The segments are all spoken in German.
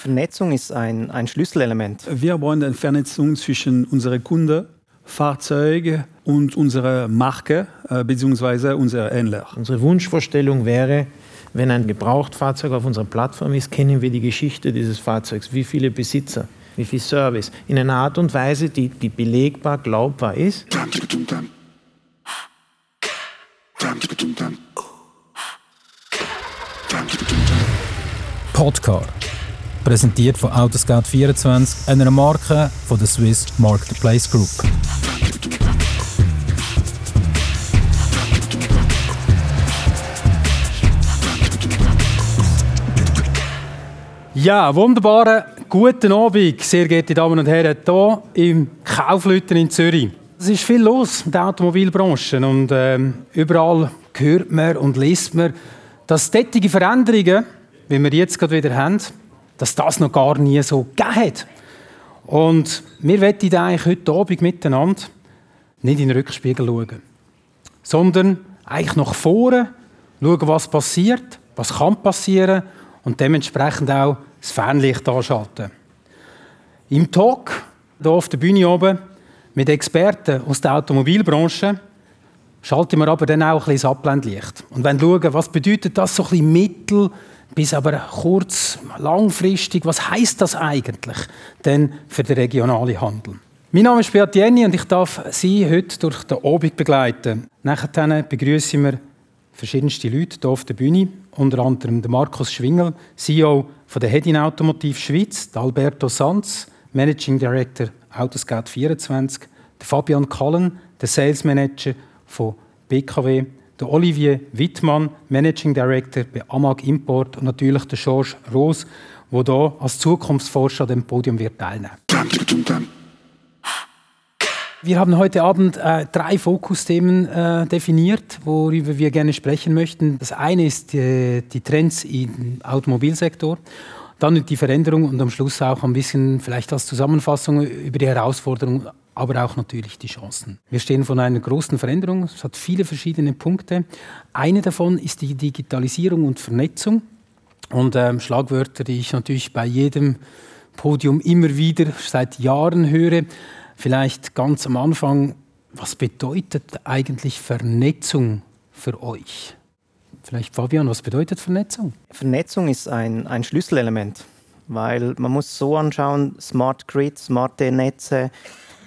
Vernetzung ist ein, ein Schlüsselelement. Wir brauchen eine Vernetzung zwischen unseren Kunden, Fahrzeug und unserer Marke äh, bzw. unserer Händler. Unsere Wunschvorstellung wäre, wenn ein Gebrauchtfahrzeug auf unserer Plattform ist, kennen wir die Geschichte dieses Fahrzeugs, wie viele Besitzer, wie viel Service, in einer Art und Weise, die, die belegbar, glaubbar ist. Podcar. Präsentiert von Autoscout24, einer Marke von der Swiss Marketplace Group. Ja, wunderbaren guten Abend, sehr geehrte Damen und Herren, hier im Kaufleuten in Zürich. Es ist viel los in der Automobilbranche und ähm, überall hört man und liest man, dass tätige Veränderungen, wie wir jetzt gerade wieder haben, dass das noch gar nie so gegeben hat. Und wir wollen eigentlich heute Abend miteinander nicht in den Rückspiegel schauen, sondern eigentlich nach vorne schauen, was passiert, was kann passieren und dementsprechend auch das Fernlicht anschalten. Im Talk hier auf der Bühne oben mit Experten aus der Automobilbranche schalten wir aber dann auch ein bisschen das Abblendlicht. Und wenn schauen, was bedeutet das so ein bisschen mittel- bis aber kurz, langfristig, was heißt das eigentlich denn für den regionalen Handel? Mein Name ist Beat Jenny und ich darf Sie heute durch den Abend begleiten. Nachher begrüßen wir verschiedenste Leute hier auf der Bühne, unter anderem Markus Schwingel, CEO von der Hedin Automotiv Schweiz, Alberto Sanz, Managing Director Autoscout 24, der Fabian Kallen, der Sales Manager von BKW, der Olivier Wittmann, Managing Director bei Amag Import und natürlich der Georges Roos, der hier als Zukunftsforscher an dem Podium wird teilnehmen wir haben heute Abend äh, drei Fokusthemen äh, definiert, worüber wir gerne sprechen möchten. Das eine ist die, die Trends im Automobilsektor, dann die Veränderung und am Schluss auch ein bisschen vielleicht als Zusammenfassung über die Herausforderungen aber auch natürlich die Chancen. Wir stehen vor einer großen Veränderung. Es hat viele verschiedene Punkte. Eine davon ist die Digitalisierung und Vernetzung. Und ähm, Schlagwörter, die ich natürlich bei jedem Podium immer wieder seit Jahren höre. Vielleicht ganz am Anfang, was bedeutet eigentlich Vernetzung für euch? Vielleicht Fabian, was bedeutet Vernetzung? Vernetzung ist ein, ein Schlüsselelement, weil man muss so anschauen, Smart Grid, smarte Netze,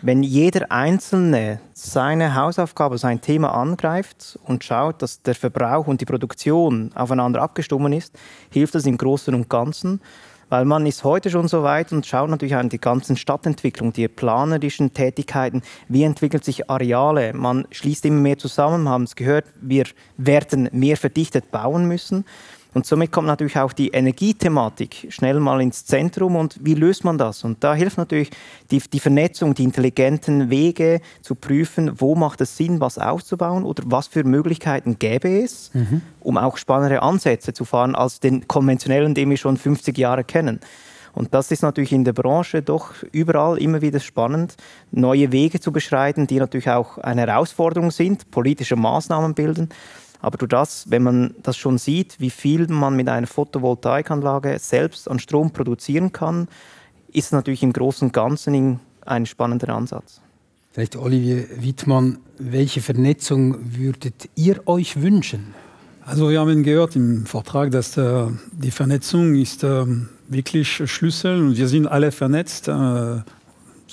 wenn jeder Einzelne seine Hausaufgabe, sein Thema angreift und schaut, dass der Verbrauch und die Produktion aufeinander abgestimmt ist, hilft das im Großen und Ganzen. Weil man ist heute schon so weit und schaut natürlich an die ganzen Stadtentwicklung, die planerischen Tätigkeiten, wie entwickeln sich Areale. Man schließt immer mehr zusammen, haben es gehört, wir werden mehr verdichtet bauen müssen. Und somit kommt natürlich auch die Energiethematik schnell mal ins Zentrum und wie löst man das? Und da hilft natürlich die, die Vernetzung, die intelligenten Wege zu prüfen, wo macht es Sinn, was aufzubauen oder was für Möglichkeiten gäbe es, mhm. um auch spannendere Ansätze zu fahren als den konventionellen, den wir schon 50 Jahre kennen. Und das ist natürlich in der Branche doch überall immer wieder spannend, neue Wege zu beschreiten, die natürlich auch eine Herausforderung sind, politische Maßnahmen bilden. Aber durch das, wenn man das schon sieht, wie viel man mit einer Photovoltaikanlage selbst an Strom produzieren kann, ist es natürlich im Großen und Ganzen ein spannender Ansatz. Vielleicht Olivier Wittmann, welche Vernetzung würdet ihr euch wünschen? Also wir haben gehört im Vortrag, dass äh, die Vernetzung ist äh, wirklich Schlüssel und wir sind alle vernetzt. Äh,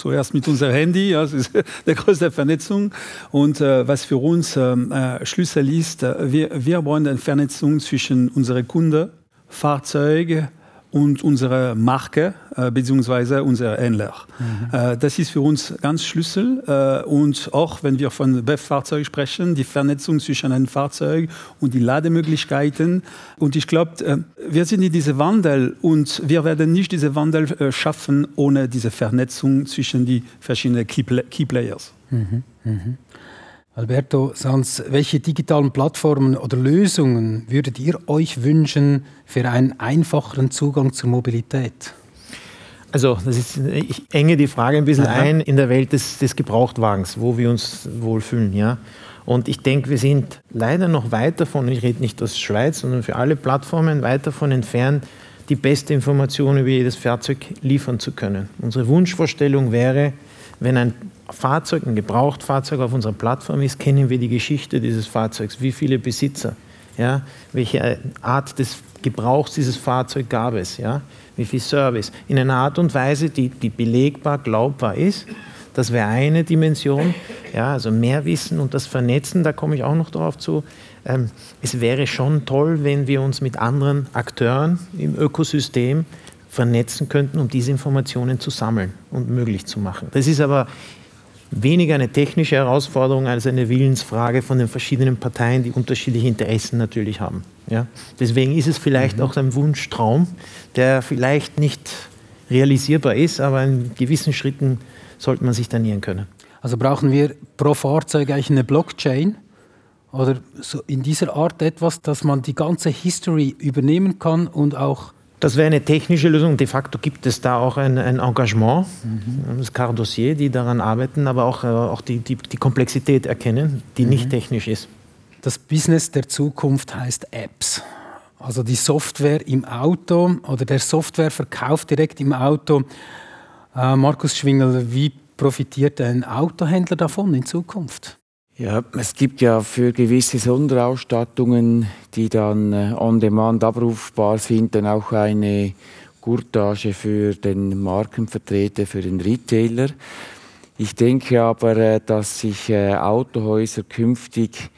zuerst mit unserem Handy, ja, das ist die größte Vernetzung. Und äh, was für uns ähm, äh, Schlüssel ist, äh, wir, wir brauchen eine Vernetzung zwischen unseren Kunden, Fahrzeugen, und unsere Marke äh, bzw. unser Händler. Mhm. Äh, das ist für uns ganz Schlüssel. Äh, und auch wenn wir von BEF-Fahrzeugen sprechen, die Vernetzung zwischen einem Fahrzeug und die Lademöglichkeiten. Und ich glaube, äh, wir sind in diesem Wandel und wir werden nicht diesen Wandel äh, schaffen ohne diese Vernetzung zwischen die verschiedenen Key, Key Players. Mhm. Mhm. Alberto Sanz, welche digitalen Plattformen oder Lösungen würdet ihr euch wünschen für einen einfacheren Zugang zur Mobilität? Also, das ist, ich enge die Frage ein bisschen Aha. ein in der Welt des, des Gebrauchtwagens, wo wir uns wohlfühlen. Ja? Und ich denke, wir sind leider noch weit davon, ich rede nicht aus Schweiz, sondern für alle Plattformen weit davon entfernt, die beste Information über jedes Fahrzeug liefern zu können. Unsere Wunschvorstellung wäre, wenn ein Fahrzeug, ein Gebrauchtfahrzeug auf unserer Plattform ist, kennen wir die Geschichte dieses Fahrzeugs, wie viele Besitzer, ja, welche Art des Gebrauchs dieses Fahzeug gab es, ja, wie viel Service, in einer Art und Weise, die, die belegbar, glaubbar ist. Das wäre eine Dimension, ja, also mehr Wissen und das Vernetzen, da komme ich auch noch darauf zu. Ähm, es wäre schon toll, wenn wir uns mit anderen Akteuren im Ökosystem vernetzen könnten, um diese Informationen zu sammeln und möglich zu machen. Das ist aber weniger eine technische Herausforderung als eine Willensfrage von den verschiedenen Parteien, die unterschiedliche Interessen natürlich haben. Ja? Deswegen ist es vielleicht mhm. auch ein Wunschtraum, der vielleicht nicht realisierbar ist, aber in gewissen Schritten sollte man sich da nähern können. Also brauchen wir pro Fahrzeug eigentlich eine Blockchain oder so in dieser Art etwas, dass man die ganze History übernehmen kann und auch das wäre eine technische Lösung. De facto gibt es da auch ein, ein Engagement, mhm. das Cardossier, die daran arbeiten, aber auch, äh, auch die, die, die, Komplexität erkennen, die mhm. nicht technisch ist. Das Business der Zukunft heißt Apps. Also die Software im Auto oder der Softwareverkauf direkt im Auto. Äh, Markus Schwingel, wie profitiert ein Autohändler davon in Zukunft? Ja, es gibt ja für gewisse Sonderausstattungen, die dann äh, on demand abrufbar sind, dann auch eine Gurtage für den Markenvertreter, für den Retailer. Ich denke aber, äh, dass sich äh, Autohäuser künftig,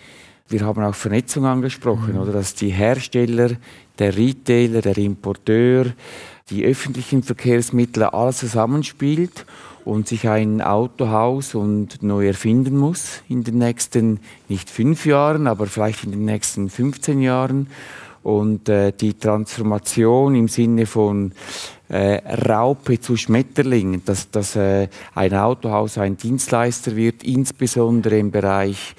wir haben auch Vernetzung angesprochen, mhm. oder dass die Hersteller, der Retailer, der Importeur, die öffentlichen Verkehrsmittel alles zusammenspielt und sich ein Autohaus und neu erfinden muss in den nächsten, nicht fünf Jahren, aber vielleicht in den nächsten 15 Jahren. Und äh, die Transformation im Sinne von äh, Raupe zu Schmetterling, dass, dass äh, ein Autohaus ein Dienstleister wird, insbesondere im Bereich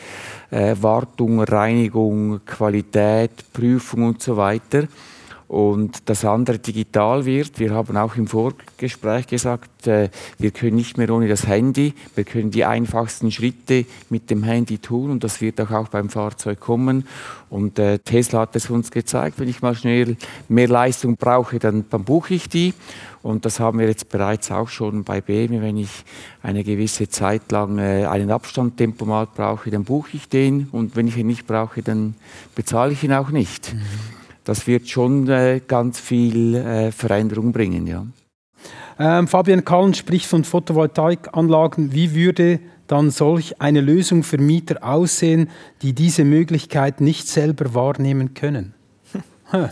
äh, Wartung, Reinigung, Qualität, Prüfung und so weiter und das andere digital wird. Wir haben auch im Vorgespräch gesagt, äh, wir können nicht mehr ohne das Handy, wir können die einfachsten Schritte mit dem Handy tun und das wird auch, beim Fahrzeug kommen. Und äh, Tesla hat es uns gezeigt, wenn ich mal schnell mehr Leistung brauche, dann, dann buche ich die. Und das haben wir jetzt bereits auch schon bei BMW. Wenn ich eine gewisse Zeit lang äh, einen Abstandtempomat brauche, dann buche ich den. Und wenn ich ihn nicht brauche, dann bezahle ich ihn auch nicht. Mhm das wird schon äh, ganz viel äh, Veränderung bringen. Ja. Ähm, Fabian Kallen spricht von Photovoltaikanlagen. Wie würde dann solch eine Lösung für Mieter aussehen, die diese Möglichkeit nicht selber wahrnehmen können? ja,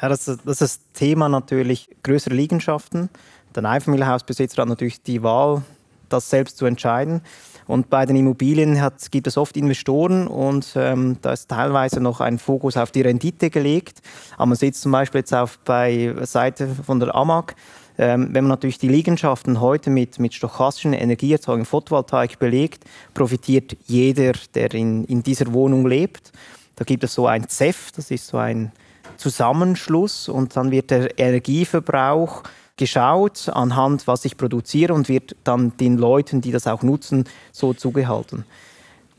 das, ist, das ist das Thema natürlich größere Liegenschaften. Der Einfamilienhausbesitzer hat natürlich die Wahl, das selbst zu entscheiden. Und bei den Immobilien hat, gibt es oft Investoren und ähm, da ist teilweise noch ein Fokus auf die Rendite gelegt. Aber man sieht zum Beispiel jetzt auf bei Seite von der AMAG, ähm, wenn man natürlich die Liegenschaften heute mit, mit stochastischen Energieerzeugung Photovoltaik belegt, profitiert jeder, der in, in dieser Wohnung lebt. Da gibt es so ein ZEF, das ist so ein Zusammenschluss und dann wird der Energieverbrauch geschaut anhand, was ich produziere und wird dann den Leuten, die das auch nutzen, so zugehalten.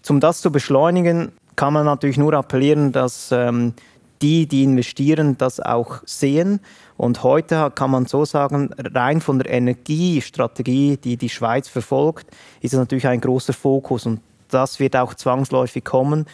Um das zu beschleunigen, kann man natürlich nur appellieren, dass ähm, die, die investieren, das auch sehen. Und heute kann man so sagen, rein von der Energiestrategie, die die Schweiz verfolgt, ist es natürlich ein großer Fokus und das wird auch zwangsläufig kommen.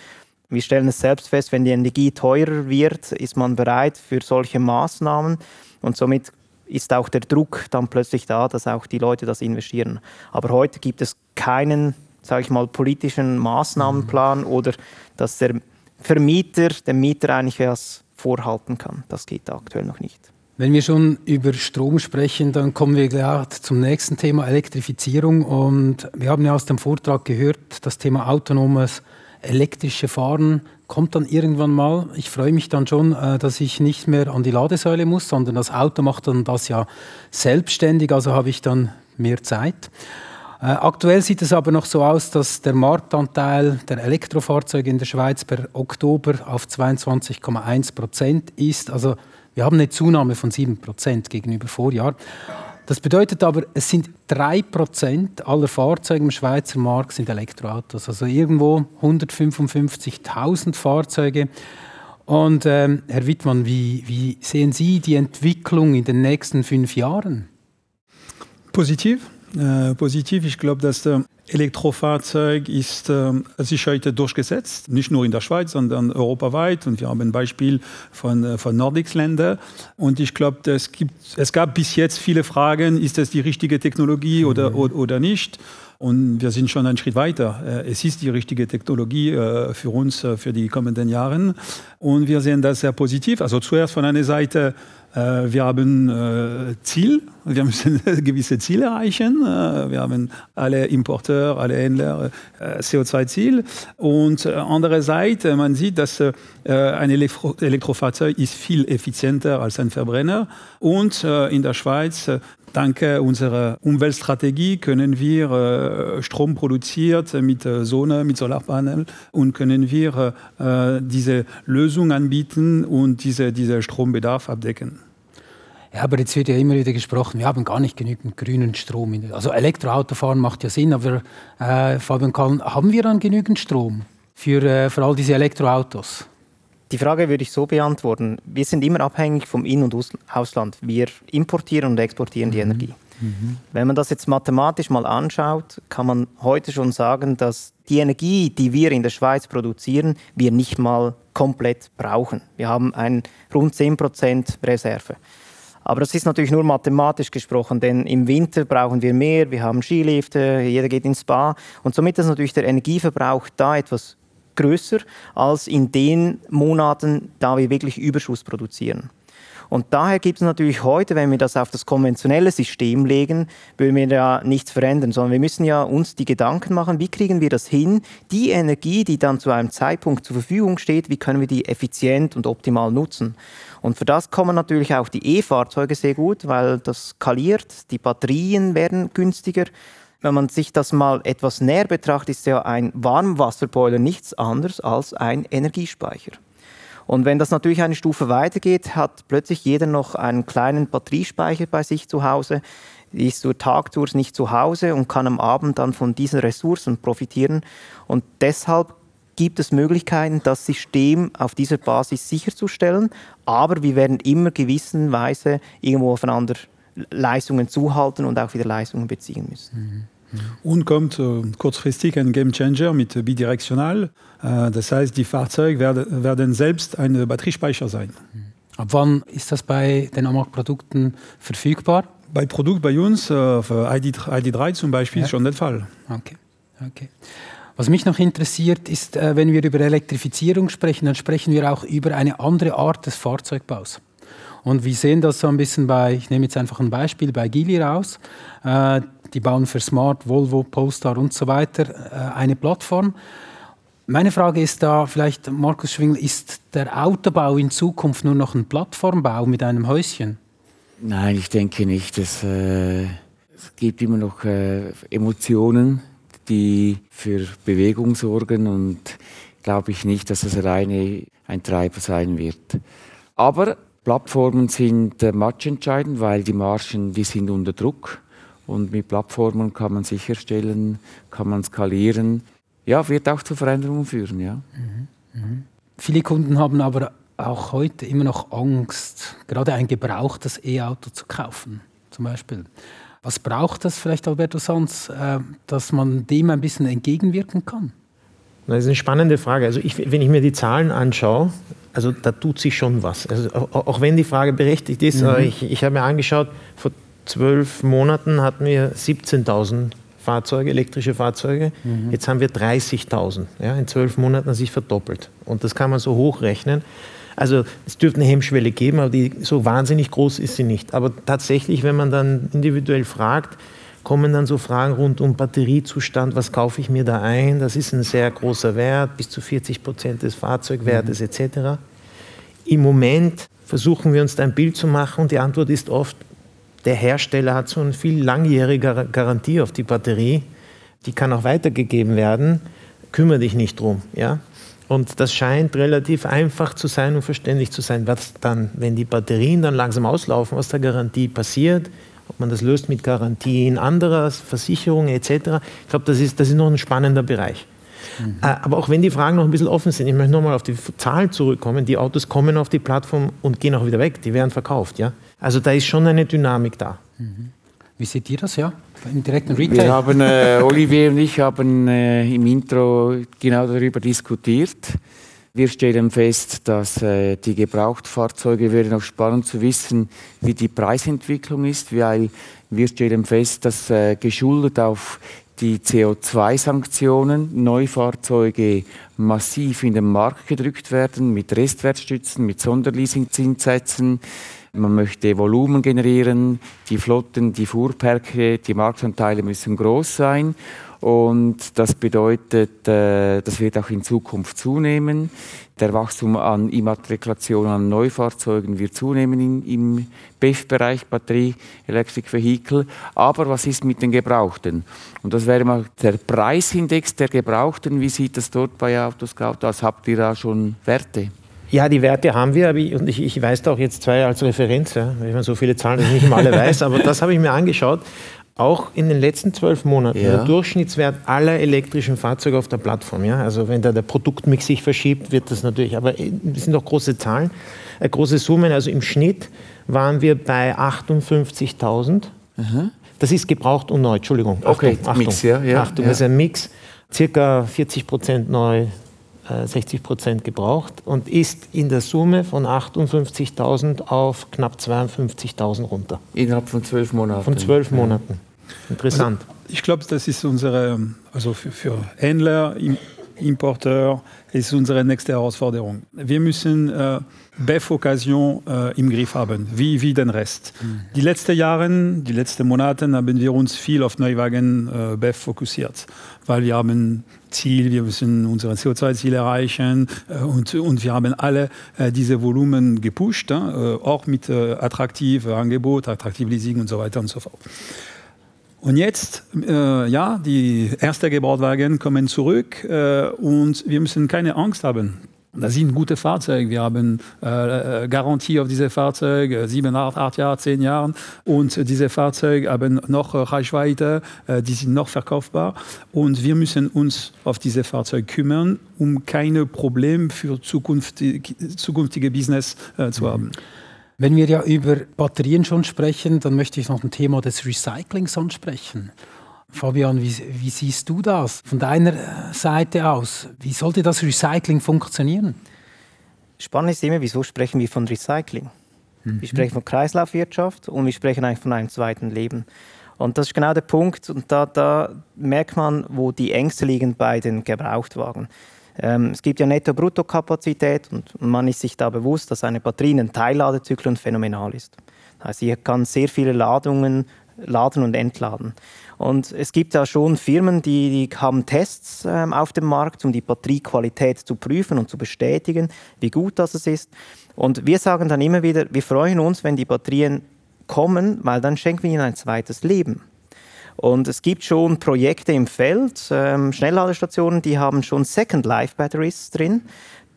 Wir stellen es selbst fest, wenn die Energie teurer wird, ist man bereit für solche Maßnahmen und somit ist auch der Druck dann plötzlich da, dass auch die Leute das investieren. Aber heute gibt es keinen, sage ich mal, politischen Maßnahmenplan mhm. oder dass der Vermieter dem Mieter eigentlich was vorhalten kann. Das geht aktuell noch nicht. Wenn wir schon über Strom sprechen, dann kommen wir gleich zum nächsten Thema Elektrifizierung. Und wir haben ja aus dem Vortrag gehört, das Thema autonomes elektrische Fahren kommt dann irgendwann mal. Ich freue mich dann schon, äh, dass ich nicht mehr an die Ladesäule muss, sondern das Auto macht dann das ja selbstständig, also habe ich dann mehr Zeit. Äh, aktuell sieht es aber noch so aus, dass der Marktanteil der Elektrofahrzeuge in der Schweiz per Oktober auf 22,1 Prozent ist. Also wir haben eine Zunahme von 7 Prozent gegenüber Vorjahr. Das bedeutet aber, es sind 3% aller Fahrzeuge im Schweizer Markt sind Elektroautos. Also irgendwo 155.000 Fahrzeuge. Und ähm, Herr Wittmann, wie, wie sehen Sie die Entwicklung in den nächsten fünf Jahren? Positiv. Äh, positiv. Ich glaube, dass der Elektrofahrzeug ist äh, sich heute durchgesetzt, nicht nur in der Schweiz, sondern europaweit. Und wir haben ein Beispiel von, äh, von Nordics-Ländern. Und ich glaube, es, es gab bis jetzt viele Fragen, ist das die richtige Technologie oder, mhm. oder, oder nicht? Und wir sind schon einen Schritt weiter. Äh, es ist die richtige Technologie äh, für uns äh, für die kommenden Jahre. Und wir sehen das sehr positiv. Also zuerst von einer Seite, wir haben Ziel, wir müssen gewisse Ziele erreichen. Wir haben alle Importeure, alle Händler CO2-Ziel. Und andererseits, man sieht, dass ein Elektro Elektrofahrzeug ist viel effizienter als ein Verbrenner. Und in der Schweiz Dank unserer Umweltstrategie können wir äh, Strom produziert mit äh, Sonne, mit Solarpanel und können wir äh, diese Lösung anbieten und diese, diesen Strombedarf abdecken. Ja, aber jetzt wird ja immer wieder gesprochen, wir haben gar nicht genügend grünen Strom. Also Elektroautofahren macht ja Sinn, aber äh, Fabian Kahn, haben wir dann genügend Strom für, äh, für all diese Elektroautos? Die Frage würde ich so beantworten. Wir sind immer abhängig vom In- und Ausland. Wir importieren und exportieren die mhm. Energie. Mhm. Wenn man das jetzt mathematisch mal anschaut, kann man heute schon sagen, dass die Energie, die wir in der Schweiz produzieren, wir nicht mal komplett brauchen. Wir haben ein rund 10% Reserve. Aber das ist natürlich nur mathematisch gesprochen, denn im Winter brauchen wir mehr, wir haben Skilifte, jeder geht ins Spa und somit ist natürlich der Energieverbrauch da etwas größer als in den Monaten, da wir wirklich Überschuss produzieren. Und daher gibt es natürlich heute, wenn wir das auf das konventionelle System legen, würden wir ja nichts verändern, sondern wir müssen ja uns die Gedanken machen, wie kriegen wir das hin, die Energie, die dann zu einem Zeitpunkt zur Verfügung steht, wie können wir die effizient und optimal nutzen. Und für das kommen natürlich auch die E-Fahrzeuge sehr gut, weil das skaliert, die Batterien werden günstiger wenn man sich das mal etwas näher betrachtet, ist ja ein Warmwasserboiler nichts anderes als ein Energiespeicher. Und wenn das natürlich eine Stufe weitergeht, hat plötzlich jeder noch einen kleinen Batteriespeicher bei sich zu Hause, ist zur Tagtour nicht zu Hause und kann am Abend dann von diesen Ressourcen profitieren. Und deshalb gibt es Möglichkeiten, das System auf dieser Basis sicherzustellen, aber wir werden immer gewissenweise irgendwo aufeinander Leistungen zuhalten und auch wieder Leistungen beziehen müssen. Mhm. Und kommt äh, kurzfristig ein Game Changer mit bidirektional. Äh, das heißt, die Fahrzeuge werden, werden selbst ein Batteriespeicher sein. Ab wann ist das bei den Amag-Produkten verfügbar? Bei Produkt bei uns, äh, für ID, ID3 zum Beispiel, ja. ist schon der Fall. Okay. okay. Was mich noch interessiert, ist, äh, wenn wir über Elektrifizierung sprechen, dann sprechen wir auch über eine andere Art des Fahrzeugbaus. Und wir sehen das so ein bisschen bei, ich nehme jetzt einfach ein Beispiel, bei Gili raus. Äh, die bauen für Smart, Volvo, Polestar und so weiter äh, eine Plattform. Meine Frage ist da vielleicht, Markus Schwingel, ist der Autobau in Zukunft nur noch ein Plattformbau mit einem Häuschen? Nein, ich denke nicht. Es, äh, es gibt immer noch äh, Emotionen, die für Bewegung sorgen und glaube ich nicht, dass es alleine ein Treiber sein wird. Aber Plattformen sind äh, matchentscheidend, weil die Margen, die sind unter Druck. Und mit Plattformen kann man sicherstellen, kann man skalieren. Ja, wird auch zu Veränderungen führen, ja. Mhm. Mhm. Viele Kunden haben aber auch heute immer noch Angst, gerade ein gebrauchtes E-Auto zu kaufen, zum Beispiel. Was braucht das vielleicht, Alberto Sanz, äh, dass man dem ein bisschen entgegenwirken kann? Das ist eine spannende Frage. Also ich, wenn ich mir die Zahlen anschaue, also da tut sich schon was. Also auch wenn die Frage berechtigt ist, mhm. ich, ich habe mir angeschaut, vor zwölf Monaten hatten wir 17.000 Fahrzeuge, elektrische Fahrzeuge. Mhm. Jetzt haben wir 30.000. Ja, in zwölf Monaten hat sich verdoppelt. Und das kann man so hochrechnen. Also es dürfte eine Hemmschwelle geben, aber die, so wahnsinnig groß ist sie nicht. Aber tatsächlich, wenn man dann individuell fragt, kommen dann so Fragen rund um Batteriezustand, was kaufe ich mir da ein? Das ist ein sehr großer Wert, bis zu 40 Prozent des Fahrzeugwertes mhm. etc. Im Moment versuchen wir uns da ein Bild zu machen und die Antwort ist oft, der Hersteller hat so eine viel langjährige Garantie auf die Batterie, die kann auch weitergegeben werden, kümmere dich nicht drum. Ja? Und das scheint relativ einfach zu sein und verständlich zu sein, was dann, wenn die Batterien dann langsam auslaufen, was der Garantie passiert, ob man das löst mit Garantien anderer Versicherungen etc. Ich glaube, das ist, das ist noch ein spannender Bereich. Mhm. Äh, aber auch wenn die Fragen noch ein bisschen offen sind, ich möchte nochmal auf die Zahlen zurückkommen. Die Autos kommen auf die Plattform und gehen auch wieder weg, die werden verkauft. Ja? Also da ist schon eine Dynamik da. Mhm. Wie seht ihr das, ja? Im direkten Retail? Wir haben, äh, Olivier und ich haben äh, im Intro genau darüber diskutiert. Wir stellen fest, dass äh, die Gebrauchtfahrzeuge wäre noch spannend zu wissen, wie die Preisentwicklung ist, weil wir stellen fest, dass äh, geschuldet auf die CO2-Sanktionen Neufahrzeuge massiv in den Markt gedrückt werden mit Restwertstützen, mit Sonderleasingzinssätzen. Man möchte Volumen generieren, die Flotten, die Fuhrparke, die Marktanteile müssen groß sein. Und das bedeutet, äh, das wird auch in Zukunft zunehmen. Der Wachstum an Immatrikulationen an Neufahrzeugen wird zunehmen im BEF-Bereich, Batterie, Electric Vehicle. Aber was ist mit den Gebrauchten? Und das wäre mal der Preisindex der Gebrauchten. Wie sieht das dort bei Autoscout aus? Habt ihr da schon Werte? Ja, die Werte haben wir, und ich, ich weiß da auch jetzt zwei als Referenz, ja, weil man so viele Zahlen nicht immer alle weiß, aber das habe ich mir angeschaut. Auch in den letzten zwölf Monaten ja. der Durchschnittswert aller elektrischen Fahrzeuge auf der Plattform. Ja? Also wenn da der Produktmix sich verschiebt, wird das natürlich, aber äh, das sind doch große Zahlen, äh, große Summen. Also im Schnitt waren wir bei 58.000. Das ist gebraucht und neu, Entschuldigung. Okay, Achtung, Mix, ja. ja Achtung, ja. das ist ein Mix. Circa 40 Prozent neu, 60 äh, Prozent gebraucht und ist in der Summe von 58.000 auf knapp 52.000 runter. Innerhalb von zwölf Monaten. Von zwölf Monaten. Interessant. Also ich glaube, das ist unsere, also für, für Händler, Importeur, ist unsere nächste Herausforderung. Wir müssen äh, BEF-Occasion äh, im Griff haben, wie, wie den Rest. Mhm. Die letzten Jahre, die letzten Monate haben wir uns viel auf Neuwagen äh, BEF fokussiert, weil wir haben Ziel, wir müssen unsere CO2-Ziel erreichen äh, und, und wir haben alle äh, diese Volumen gepusht, äh, auch mit äh, attraktiven Angebot, attraktiv Leasing und so weiter und so fort. Und jetzt, äh, ja, die ersten Gebrauchtwagen kommen zurück äh, und wir müssen keine Angst haben. Das sind gute Fahrzeuge. Wir haben äh, äh Garantie auf diese Fahrzeuge, sieben, acht, acht Jahre, zehn Jahre. Und diese Fahrzeuge haben noch Reichweite, äh, die sind noch verkaufbar. Und wir müssen uns auf diese Fahrzeuge kümmern, um keine Probleme für zukünftige, zukünftige Business äh, zu haben. Wenn wir ja über Batterien schon sprechen, dann möchte ich noch ein Thema des Recyclings ansprechen. Fabian, wie, wie, siehst du das von deiner Seite aus? Wie sollte das Recycling funktionieren? Spannend ist immer, wieso sprechen wir von Recycling? Mhm. Wir sprechen von Kreislaufwirtschaft und wir sprechen eigentlich von einem zweiten Leben. Und das ist genau der Punkt. Und da, da merkt man, wo die Ängste liegen bei den Gebrauchtwagen. Ähm, es gibt ja Netto-Brutto-Kapazität und man ist sich da bewusst, dass eine Batterie ein Teilladezyklen phänomenal ist. Heißt, sie kann sehr viele Ladungen laden und entladen. Und es gibt da schon Firmen, die, die haben Tests ähm, auf dem Markt, um die Batteriequalität zu prüfen und zu bestätigen, wie gut das ist. Und wir sagen dann immer wieder, wir freuen uns, wenn die Batterien kommen, weil dann schenken wir ihnen ein zweites Leben. Und es gibt schon Projekte im Feld, ähm, Schnellladestationen, die haben schon Second Life Batteries drin,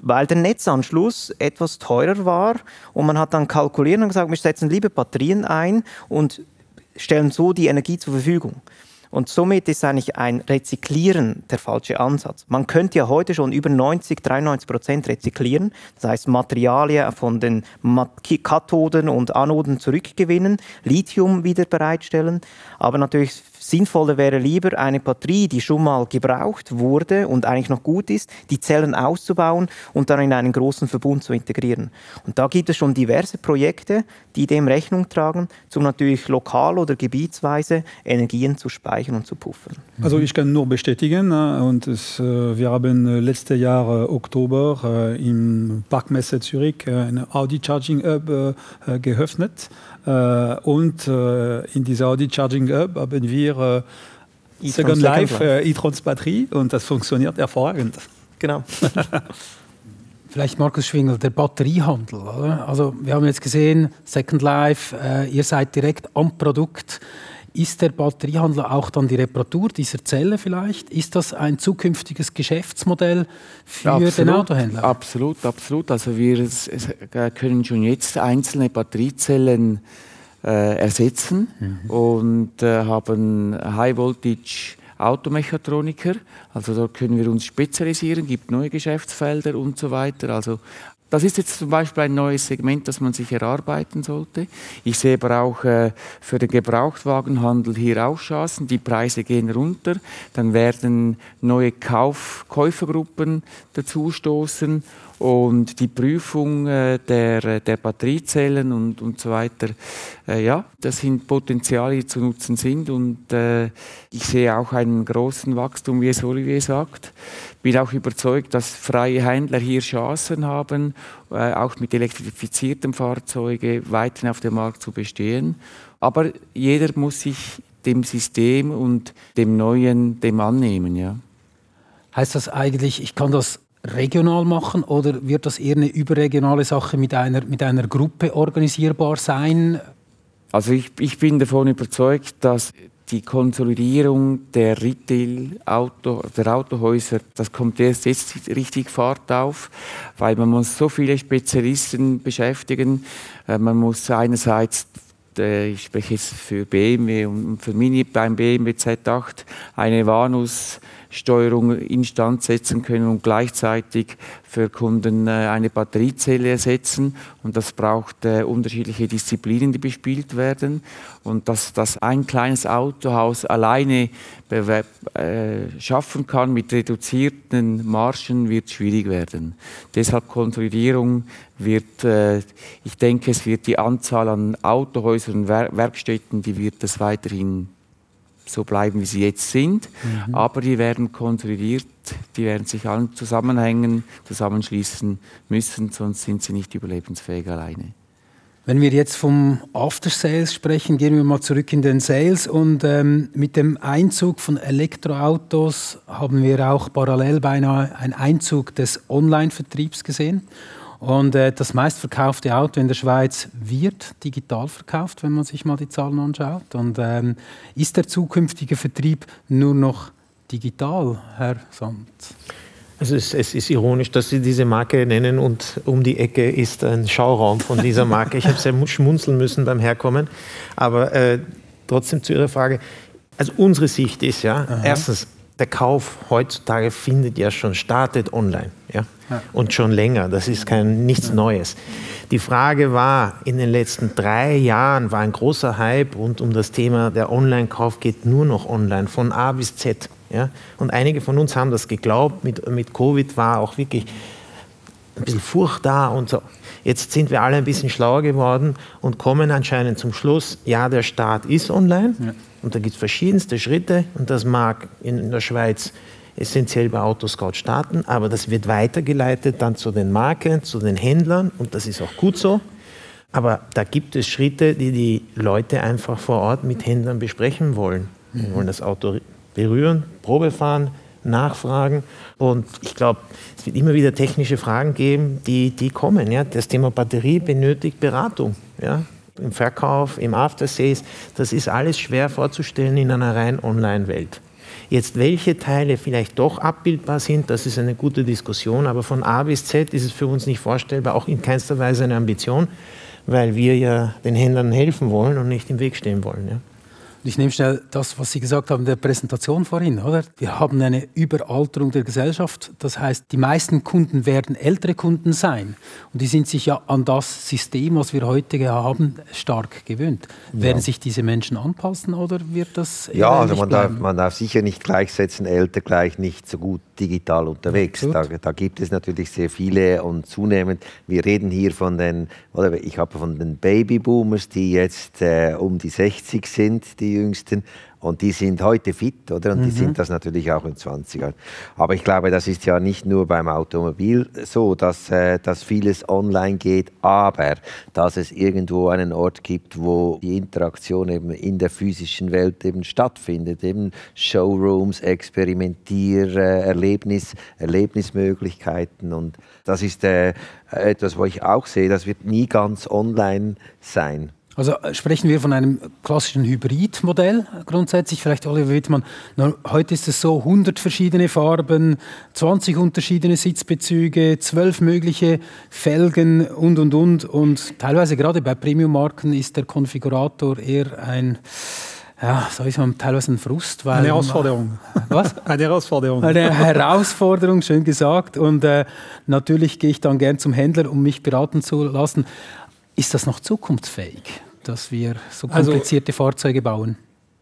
weil der Netzanschluss etwas teurer war und man hat dann kalkuliert und gesagt, wir setzen lieber Batterien ein und stellen so die Energie zur Verfügung. Und somit ist eigentlich ein Rezyklieren der falsche Ansatz. Man könnte ja heute schon über 90, 93 Prozent rezyklieren, das heißt Materialien von den Kathoden und Anoden zurückgewinnen, Lithium wieder bereitstellen, aber natürlich Sinnvoller wäre lieber eine Batterie, die schon mal gebraucht wurde und eigentlich noch gut ist, die Zellen auszubauen und dann in einen großen Verbund zu integrieren. Und da gibt es schon diverse Projekte, die dem Rechnung tragen, um natürlich lokal oder gebietsweise Energien zu speichern und zu puffern. Also ich kann nur bestätigen äh, und es, äh, wir haben äh, letztes Jahr Oktober im Parkmesse Zürich ein Audi Charging Hub geöffnet und äh, in dieser Audi Charging Hub haben wir äh, Second Life e-trons Batterie und das funktioniert hervorragend. Genau. Vielleicht Markus Schwingel, der Batteriehandel. Oder? Also wir haben jetzt gesehen, Second Life, äh, ihr seid direkt am Produkt. Ist der Batteriehandel auch dann die Reparatur dieser Zelle vielleicht? Ist das ein zukünftiges Geschäftsmodell für absolut, den Autohändler? Absolut, absolut. Also wir können schon jetzt einzelne Batteriezellen äh, ersetzen mhm. und äh, haben High Voltage Automechatroniker. Also dort können wir uns spezialisieren, gibt neue Geschäftsfelder und so weiter. Also das ist jetzt zum Beispiel ein neues Segment, das man sich erarbeiten sollte. Ich sehe aber auch äh, für den Gebrauchtwagenhandel hier auch Chancen. Die Preise gehen runter, dann werden neue Kauf Käufergruppen dazustoßen und die Prüfung äh, der, der Batteriezellen und, und so weiter, äh, ja, das sind Potenziale, die zu nutzen sind und äh, ich sehe auch einen großen Wachstum, wie es Olivier sagt. Bin auch überzeugt, dass freie Händler hier Chancen haben, äh, auch mit elektrifizierten Fahrzeugen weiterhin auf dem Markt zu bestehen. Aber jeder muss sich dem System und dem Neuen dem annehmen, ja. Heißt das eigentlich, ich kann das regional machen oder wird das eher eine überregionale Sache mit einer, mit einer Gruppe organisierbar sein? Also ich, ich bin davon überzeugt, dass die Konsolidierung der Retail-Auto, der Autohäuser, das kommt erst jetzt richtig Fahrt auf, weil man muss so viele Spezialisten beschäftigen. Äh, man muss einerseits äh, ich spreche jetzt für BMW und für Mini beim BMW Z8 eine Vanus Steuerung instand setzen können und gleichzeitig für Kunden äh, eine Batteriezelle ersetzen. Und das braucht äh, unterschiedliche Disziplinen, die bespielt werden. Und dass das ein kleines Autohaus alleine äh, schaffen kann mit reduzierten Margen, wird schwierig werden. Deshalb Konsolidierung wird, äh, ich denke, es wird die Anzahl an Autohäusern und Werkstätten, die wird es weiterhin so bleiben, wie sie jetzt sind. Mhm. Aber die werden konsolidiert, die werden sich allen zusammenhängen, zusammenschließen müssen, sonst sind sie nicht überlebensfähig alleine. Wenn wir jetzt vom After Sales sprechen, gehen wir mal zurück in den Sales und ähm, mit dem Einzug von Elektroautos haben wir auch parallel beinahe einen Einzug des Online-Vertriebs gesehen. Und äh, das meistverkaufte Auto in der Schweiz wird digital verkauft, wenn man sich mal die Zahlen anschaut. Und ähm, ist der zukünftige Vertrieb nur noch digital, Herr Sand? Also es, es, ist ironisch, dass Sie diese Marke nennen und um die Ecke ist ein Schauraum von dieser Marke. Ich habe sehr schmunzeln müssen beim Herkommen. Aber äh, trotzdem zu Ihrer Frage. Also unsere Sicht ist ja, Aha. erstens, der Kauf heutzutage findet ja schon, startet online. Ja? ja. Und schon länger. Das ist kein, nichts ja. Neues. Die Frage war, in den letzten drei Jahren war ein großer Hype rund um das Thema, der Online-Kauf geht nur noch online, von A bis Z. Ja? Und einige von uns haben das geglaubt. Mit, mit Covid war auch wirklich ein bisschen Furcht da und so. Jetzt sind wir alle ein bisschen schlauer geworden und kommen anscheinend zum Schluss, ja, der Staat ist online. Ja und da gibt es verschiedenste Schritte und das mag in der Schweiz essentiell bei Autoscout starten, aber das wird weitergeleitet dann zu den Marken, zu den Händlern und das ist auch gut so. Aber da gibt es Schritte, die die Leute einfach vor Ort mit Händlern besprechen wollen. Sie mhm. wollen das Auto berühren, Probe fahren, nachfragen. Und ich glaube, es wird immer wieder technische Fragen geben, die, die kommen. Ja? Das Thema Batterie benötigt Beratung. Ja? Im Verkauf, im After-Sales, das ist alles schwer vorzustellen in einer rein Online-Welt. Jetzt, welche Teile vielleicht doch abbildbar sind, das ist eine gute Diskussion, aber von A bis Z ist es für uns nicht vorstellbar, auch in keinster Weise eine Ambition, weil wir ja den Händlern helfen wollen und nicht im Weg stehen wollen. Ja. Ich nehme schnell das, was Sie gesagt haben in der Präsentation vorhin, oder? Wir haben eine Überalterung der Gesellschaft. Das heißt, die meisten Kunden werden ältere Kunden sein. Und die sind sich ja an das System, was wir heute haben, stark gewöhnt. Ja. Werden sich diese Menschen anpassen oder wird das Ja, also man darf, man darf, sicher nicht gleichsetzen, älter gleich nicht so gut digital unterwegs. Da, da, gibt es natürlich sehr viele und zunehmend. Wir reden hier von den, oder ich habe von den Babyboomers, die jetzt äh, um die 60 sind, die Jüngsten. Und die sind heute fit, oder? Und mhm. die sind das natürlich auch in 20 Jahren. Aber ich glaube, das ist ja nicht nur beim Automobil so, dass, äh, dass vieles online geht, aber dass es irgendwo einen Ort gibt, wo die Interaktion eben in der physischen Welt eben stattfindet. Eben Showrooms, Experimentier, äh, Erlebnis, Erlebnismöglichkeiten. Und das ist äh, etwas, wo ich auch sehe, das wird nie ganz online sein. Also äh, sprechen wir von einem klassischen Hybridmodell grundsätzlich. Vielleicht, Oliver Wittmann, heute ist es so, 100 verschiedene Farben, 20 unterschiedliche Sitzbezüge, 12 mögliche Felgen und, und, und. Und teilweise gerade bei Premium-Marken ist der Konfigurator eher ein ja, so ist man teilweise ein Frust. Weil eine Herausforderung. Was? Eine Herausforderung. Eine Herausforderung, schön gesagt. Und äh, natürlich gehe ich dann gern zum Händler, um mich beraten zu lassen. Ist das noch zukunftsfähig, dass wir so also komplizierte also, Fahrzeuge bauen?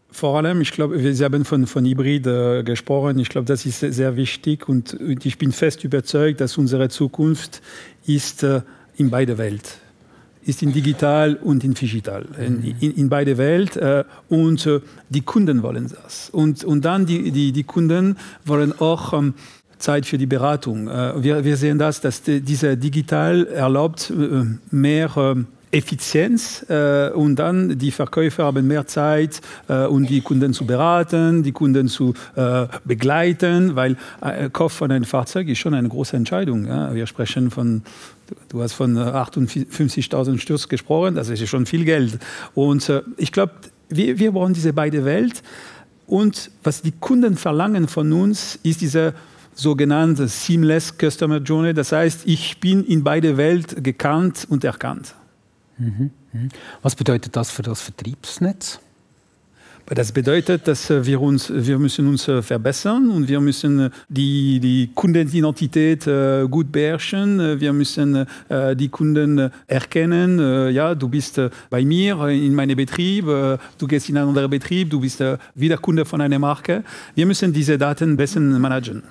Vor allem, ich glaube, Sie haben von, von Hybrid äh, gesprochen. Ich glaube, das ist sehr wichtig und, und, ich bin fest überzeugt, dass unsere Zukunft ist äh, in beide Welt ist in digital und in digital, in, mhm. in, in beide Welt. Äh, und äh, die Kunden wollen das. Und, und dann die, die, die Kunden wollen auch ähm, Zeit für die Beratung. Äh, wir, wir sehen das, dass die, diese digital erlaubt äh, mehr ähm, Effizienz äh, und dann die Verkäufer haben mehr Zeit, äh, um die Kunden zu beraten, die Kunden zu äh, begleiten, weil äh, Kauf von einem Fahrzeug ist schon eine große Entscheidung. Ja? Wir sprechen von, du hast von 58.000 äh, Stutz gesprochen, das ist schon viel Geld. Und äh, ich glaube, wir, wir brauchen diese beide Welt. Und was die Kunden verlangen von uns, ist diese sogenannte Seamless Customer Journey. Das heißt, ich bin in beide Welt gekannt und erkannt. Mhm. Was bedeutet das für das Vertriebsnetz? Das bedeutet, dass äh, wir, uns, wir müssen uns äh, verbessern und wir müssen äh, die, die Kundenidentität gut beherrschen. Wir müssen die Kunden erkennen. Ja, du bist bei mir in meinem Betrieb, du gehst in einen anderen Betrieb, du bist wieder Kunde von einer Marke. Wir müssen diese Daten besser managen.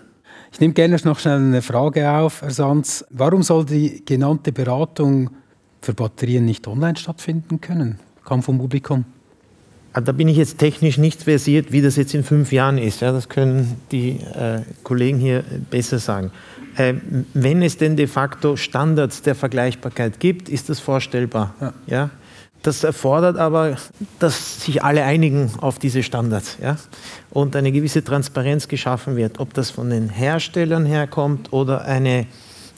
Ich nehme gerne noch schnell eine Frage auf, Herr Sanz. Warum soll die genannte Beratung für Batterien nicht online stattfinden können? Kam vom Publikum. Ah, da bin ich jetzt technisch nicht versiert, wie das jetzt in fünf Jahren ist. Ja, das können die äh, Kollegen hier besser sagen. Äh, wenn es denn de facto Standards der Vergleichbarkeit gibt, ist das vorstellbar. Ja. ja? Das erfordert aber, dass sich alle einigen auf diese Standards ja? und eine gewisse Transparenz geschaffen wird, ob das von den Herstellern herkommt oder eine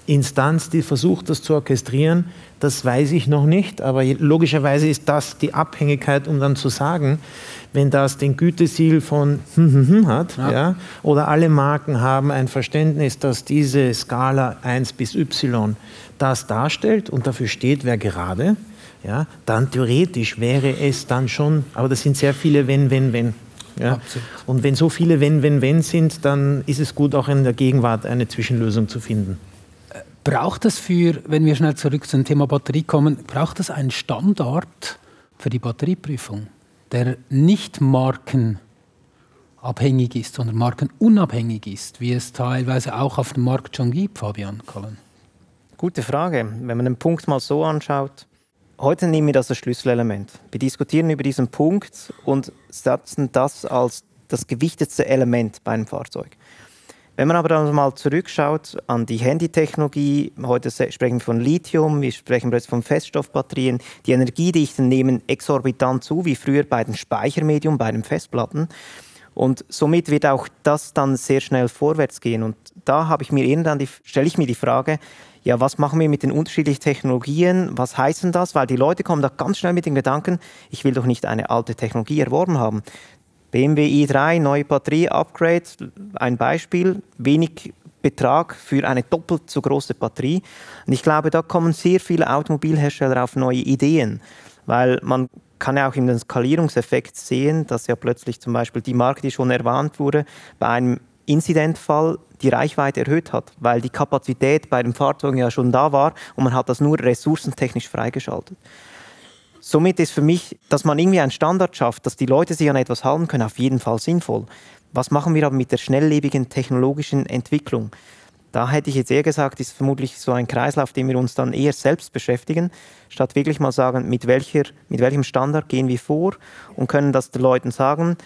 Instanz, die versucht, das zu orchestrieren, das weiß ich noch nicht, aber logischerweise ist das die Abhängigkeit, um dann zu sagen, wenn das den Gütesiegel von hm, hm, hm hat, ja. ja. oder alle Marken haben ein Verständnis, dass diese Skala 1 bis Y das darstellt und dafür steht, wer gerade, ja, dann theoretisch wäre es dann schon, aber das sind sehr viele Wenn, Wenn, Wenn. Ja? Und wenn so viele Wenn, Wenn, Wenn sind, dann ist es gut, auch in der Gegenwart eine Zwischenlösung zu finden. Braucht es für, wenn wir schnell zurück zum Thema Batterie kommen, braucht es einen Standard für die Batterieprüfung, der nicht markenabhängig ist, sondern markenunabhängig ist, wie es teilweise auch auf dem Markt schon gibt, Fabian Kallen? Gute Frage. Wenn man den Punkt mal so anschaut, heute nehmen wir das als Schlüsselelement. Wir diskutieren über diesen Punkt und setzen das als das gewichtetste Element bei einem Fahrzeug. Wenn man aber dann mal zurückschaut an die Handytechnologie, heute sprechen wir von Lithium, wir sprechen plötzlich von Feststoffbatterien, die Energiedichten nehmen exorbitant zu, wie früher bei den Speichermedium, bei den Festplatten. Und somit wird auch das dann sehr schnell vorwärts gehen. Und da habe ich mir irgendwann die, stelle ich mir die Frage, ja, was machen wir mit den unterschiedlichen Technologien? Was heißt das? Weil die Leute kommen da ganz schnell mit dem Gedanken, ich will doch nicht eine alte Technologie erworben haben. BMW i3, neue Batterie, Upgrade, ein Beispiel, wenig Betrag für eine doppelt so große Batterie. Und ich glaube, da kommen sehr viele Automobilhersteller auf neue Ideen, weil man kann ja auch in den Skalierungseffekt sehen, dass ja plötzlich zum Beispiel die Marke, die schon erwähnt wurde, bei einem Inzidentfall die Reichweite erhöht hat, weil die Kapazität bei den Fahrzeugen ja schon da war und man hat das nur ressourcentechnisch freigeschaltet. Somit ist für mich, dass man irgendwie einen Standard schafft, dass die Leute sich an etwas halten können, auf jeden Fall sinnvoll. Was machen wir aber mit der schnelllebigen technologischen Entwicklung? Da hätte ich jetzt eher gesagt, ist vermutlich so ein Kreislauf, den wir uns dann eher selbst beschäftigen, statt wirklich mal sagen, mit, welcher, mit welchem Standard gehen wir vor und können das den Leuten sagen,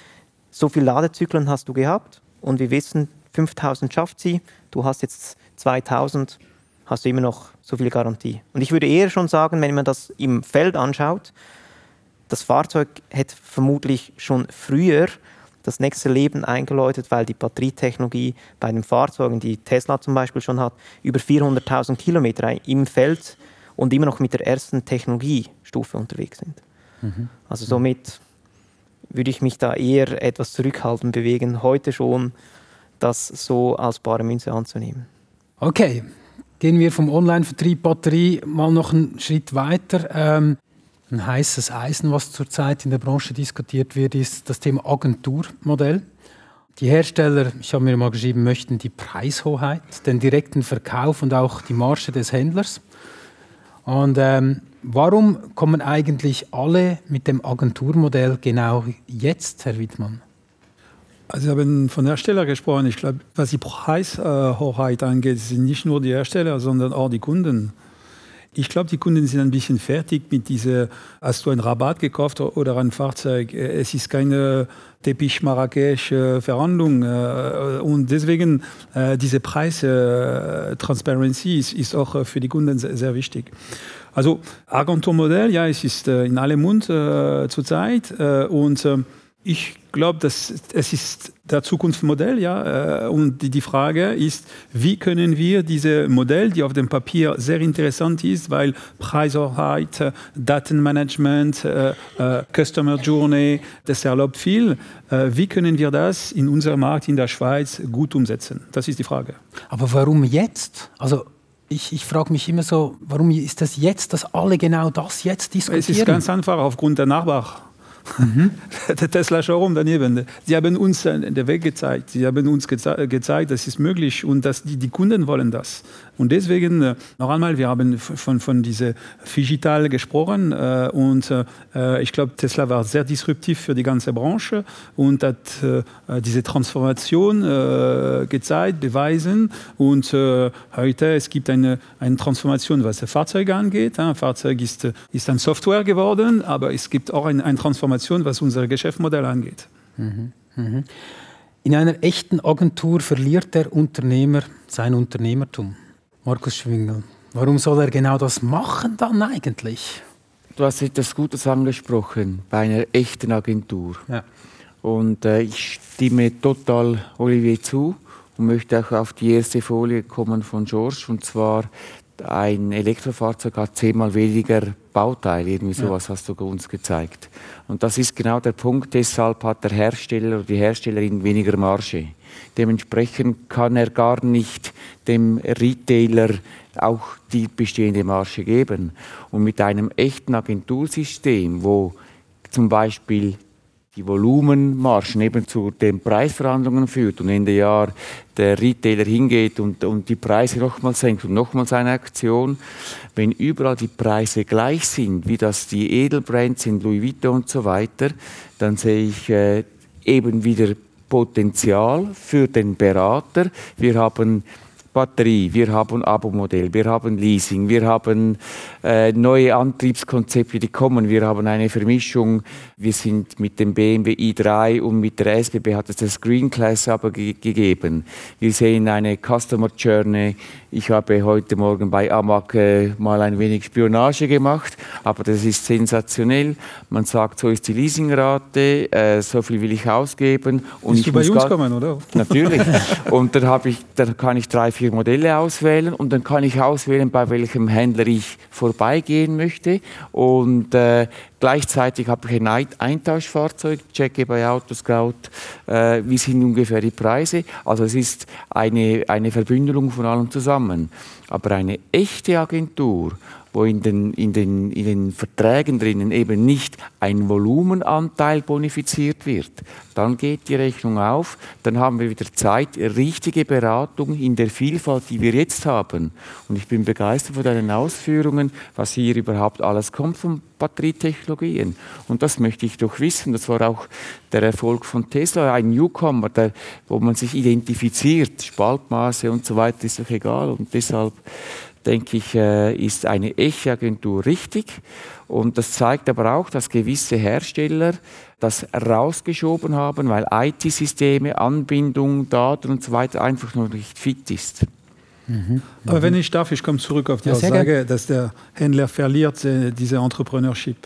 so viele Ladezyklen hast du gehabt und wir wissen, 5000 schafft sie, du hast jetzt 2000, hast du immer noch so viel Garantie. Und ich würde eher schon sagen, wenn man das im Feld anschaut, das Fahrzeug hätte vermutlich schon früher das nächste Leben eingeläutet, weil die Batterietechnologie bei den Fahrzeugen, die Tesla zum Beispiel schon hat, über 400.000 Kilometer im Feld und immer noch mit der ersten Technologiestufe unterwegs sind. Mhm. Also somit würde ich mich da eher etwas zurückhaltend bewegen, heute schon das so als bare Münze anzunehmen. Okay, gehen wir vom Online-Vertrieb Batterie mal noch einen Schritt weiter. Ähm, ein heißes Eisen, was zurzeit in der Branche diskutiert wird, ist das Thema Agenturmodell. Die Hersteller, ich habe mir mal geschrieben, möchten die Preishoheit, den direkten Verkauf und auch die Marge des Händlers. Und ähm, warum kommen eigentlich alle mit dem Agenturmodell genau jetzt, Herr Wittmann? Also Sie haben von Hersteller gesprochen. Ich glaube, was die Preishoheit angeht, sind nicht nur die Hersteller, sondern auch die Kunden. Ich glaube, die Kunden sind ein bisschen fertig mit dieser, hast du einen Rabatt gekauft oder ein Fahrzeug? Es ist keine Teppich Marrakesch Verhandlung äh, und deswegen äh, diese Preistransparency ist, auch für die Kunden sehr, wichtig. Also Agenturmodell, ja, es ist äh, in allem Mund zurzeit und ich glaube, dass es ist der Zukunftsmodell, ja. Äh, und die Frage ist, wie können wir dieses Modell, die auf dem Papier sehr interessant ist, weil Preishoheit, Datenmanagement, äh, äh, Customer Journey, das erlaubt viel. Wie können wir das in unserem Markt in der Schweiz gut umsetzen? Das ist die Frage. Aber warum jetzt? Also ich, ich frage mich immer so, warum ist das jetzt, dass alle genau das jetzt diskutieren? Es ist ganz einfach aufgrund der Nachbar. Mhm. Der Tesla Showroom daneben. Sie haben uns den Weg gezeigt. Sie haben uns geze gezeigt, das ist möglich und dass die, die Kunden wollen das. Und deswegen, äh, noch einmal, wir haben von, von dieser Digital gesprochen äh, und äh, ich glaube, Tesla war sehr disruptiv für die ganze Branche und hat diese Transformation gezeigt, beweisen. Und heute es gibt eine, eine Transformation, was das Fahrzeug angeht. Ein Fahrzeug ist, ist ein Software geworden, aber es gibt auch eine, eine Transformation, was unser Geschäftsmodell angeht. Mhm. Mhm. In einer echten Agentur verliert der Unternehmer sein Unternehmertum. Markus Schwingel. Warum soll er genau das machen dann eigentlich? Du hast etwas Gutes angesprochen bei einer echten Agentur. Ja. Und äh, ich stimme total Olivier zu und möchte auch auf die erste Folie kommen von George. Und zwar, ein Elektrofahrzeug hat zehnmal weniger Bauteile, irgendwie sowas ja. hast du uns gezeigt. Und das ist genau der Punkt, deshalb hat der Hersteller oder die Herstellerin weniger Marge. Dementsprechend kann er gar nicht dem Retailer auch die bestehende Marge geben. Und mit einem echten Agentursystem, wo zum Beispiel die Volumenmarschen eben zu den Preisverhandlungen führt und Ende Jahr der Retailer hingeht und, und die Preise nochmals senkt und nochmals eine Aktion, wenn überall die Preise gleich sind, wie das die Edelbrands sind, Louis Vuitton und so weiter, dann sehe ich äh, eben wieder Potenzial für den Berater. Wir haben Batterie, wir haben Abo-Modell, wir haben Leasing, wir haben äh, neue Antriebskonzepte, die kommen. Wir haben eine Vermischung. Wir sind mit dem BMW i3 und mit der SBB hat es das Green Class aber ge gegeben. Wir sehen eine Customer Journey. Ich habe heute Morgen bei Amag äh, mal ein wenig Spionage gemacht, aber das ist sensationell. Man sagt, so ist die Leasingrate, äh, so viel will ich ausgeben. Und Bist du bei uns kommen, oder? Natürlich. und dann, ich, dann kann ich drei, vier Modelle auswählen und dann kann ich auswählen, bei welchem Händler ich vorbeigehen möchte. Und äh, gleichzeitig habe ich ein Eintauschfahrzeug, checke bei Autoscout, äh, wie sind ungefähr die Preise. Also es ist eine, eine Verbündelung von allem zusammen. Aber eine echte Agentur, wo in den, in, den, in den Verträgen drinnen eben nicht ein Volumenanteil bonifiziert wird, dann geht die Rechnung auf, dann haben wir wieder Zeit, richtige Beratung in der Vielfalt, die wir jetzt haben. Und ich bin begeistert von deinen Ausführungen, was hier überhaupt alles kommt von Batterietechnologien. Und das möchte ich doch wissen. Das war auch der Erfolg von Tesla, ein Newcomer, der, wo man sich identifiziert, Spaltmaße und so weiter ist doch egal. Und deshalb denke ich, äh, ist eine echte Agentur richtig. Und das zeigt aber auch, dass gewisse Hersteller das rausgeschoben haben, weil IT-Systeme, Anbindung, Daten und so weiter einfach noch nicht fit ist. Mhm. Aber wenn ich darf, ich komme zurück auf die ja, Aussage, dass der Händler verliert äh, diese Entrepreneurship.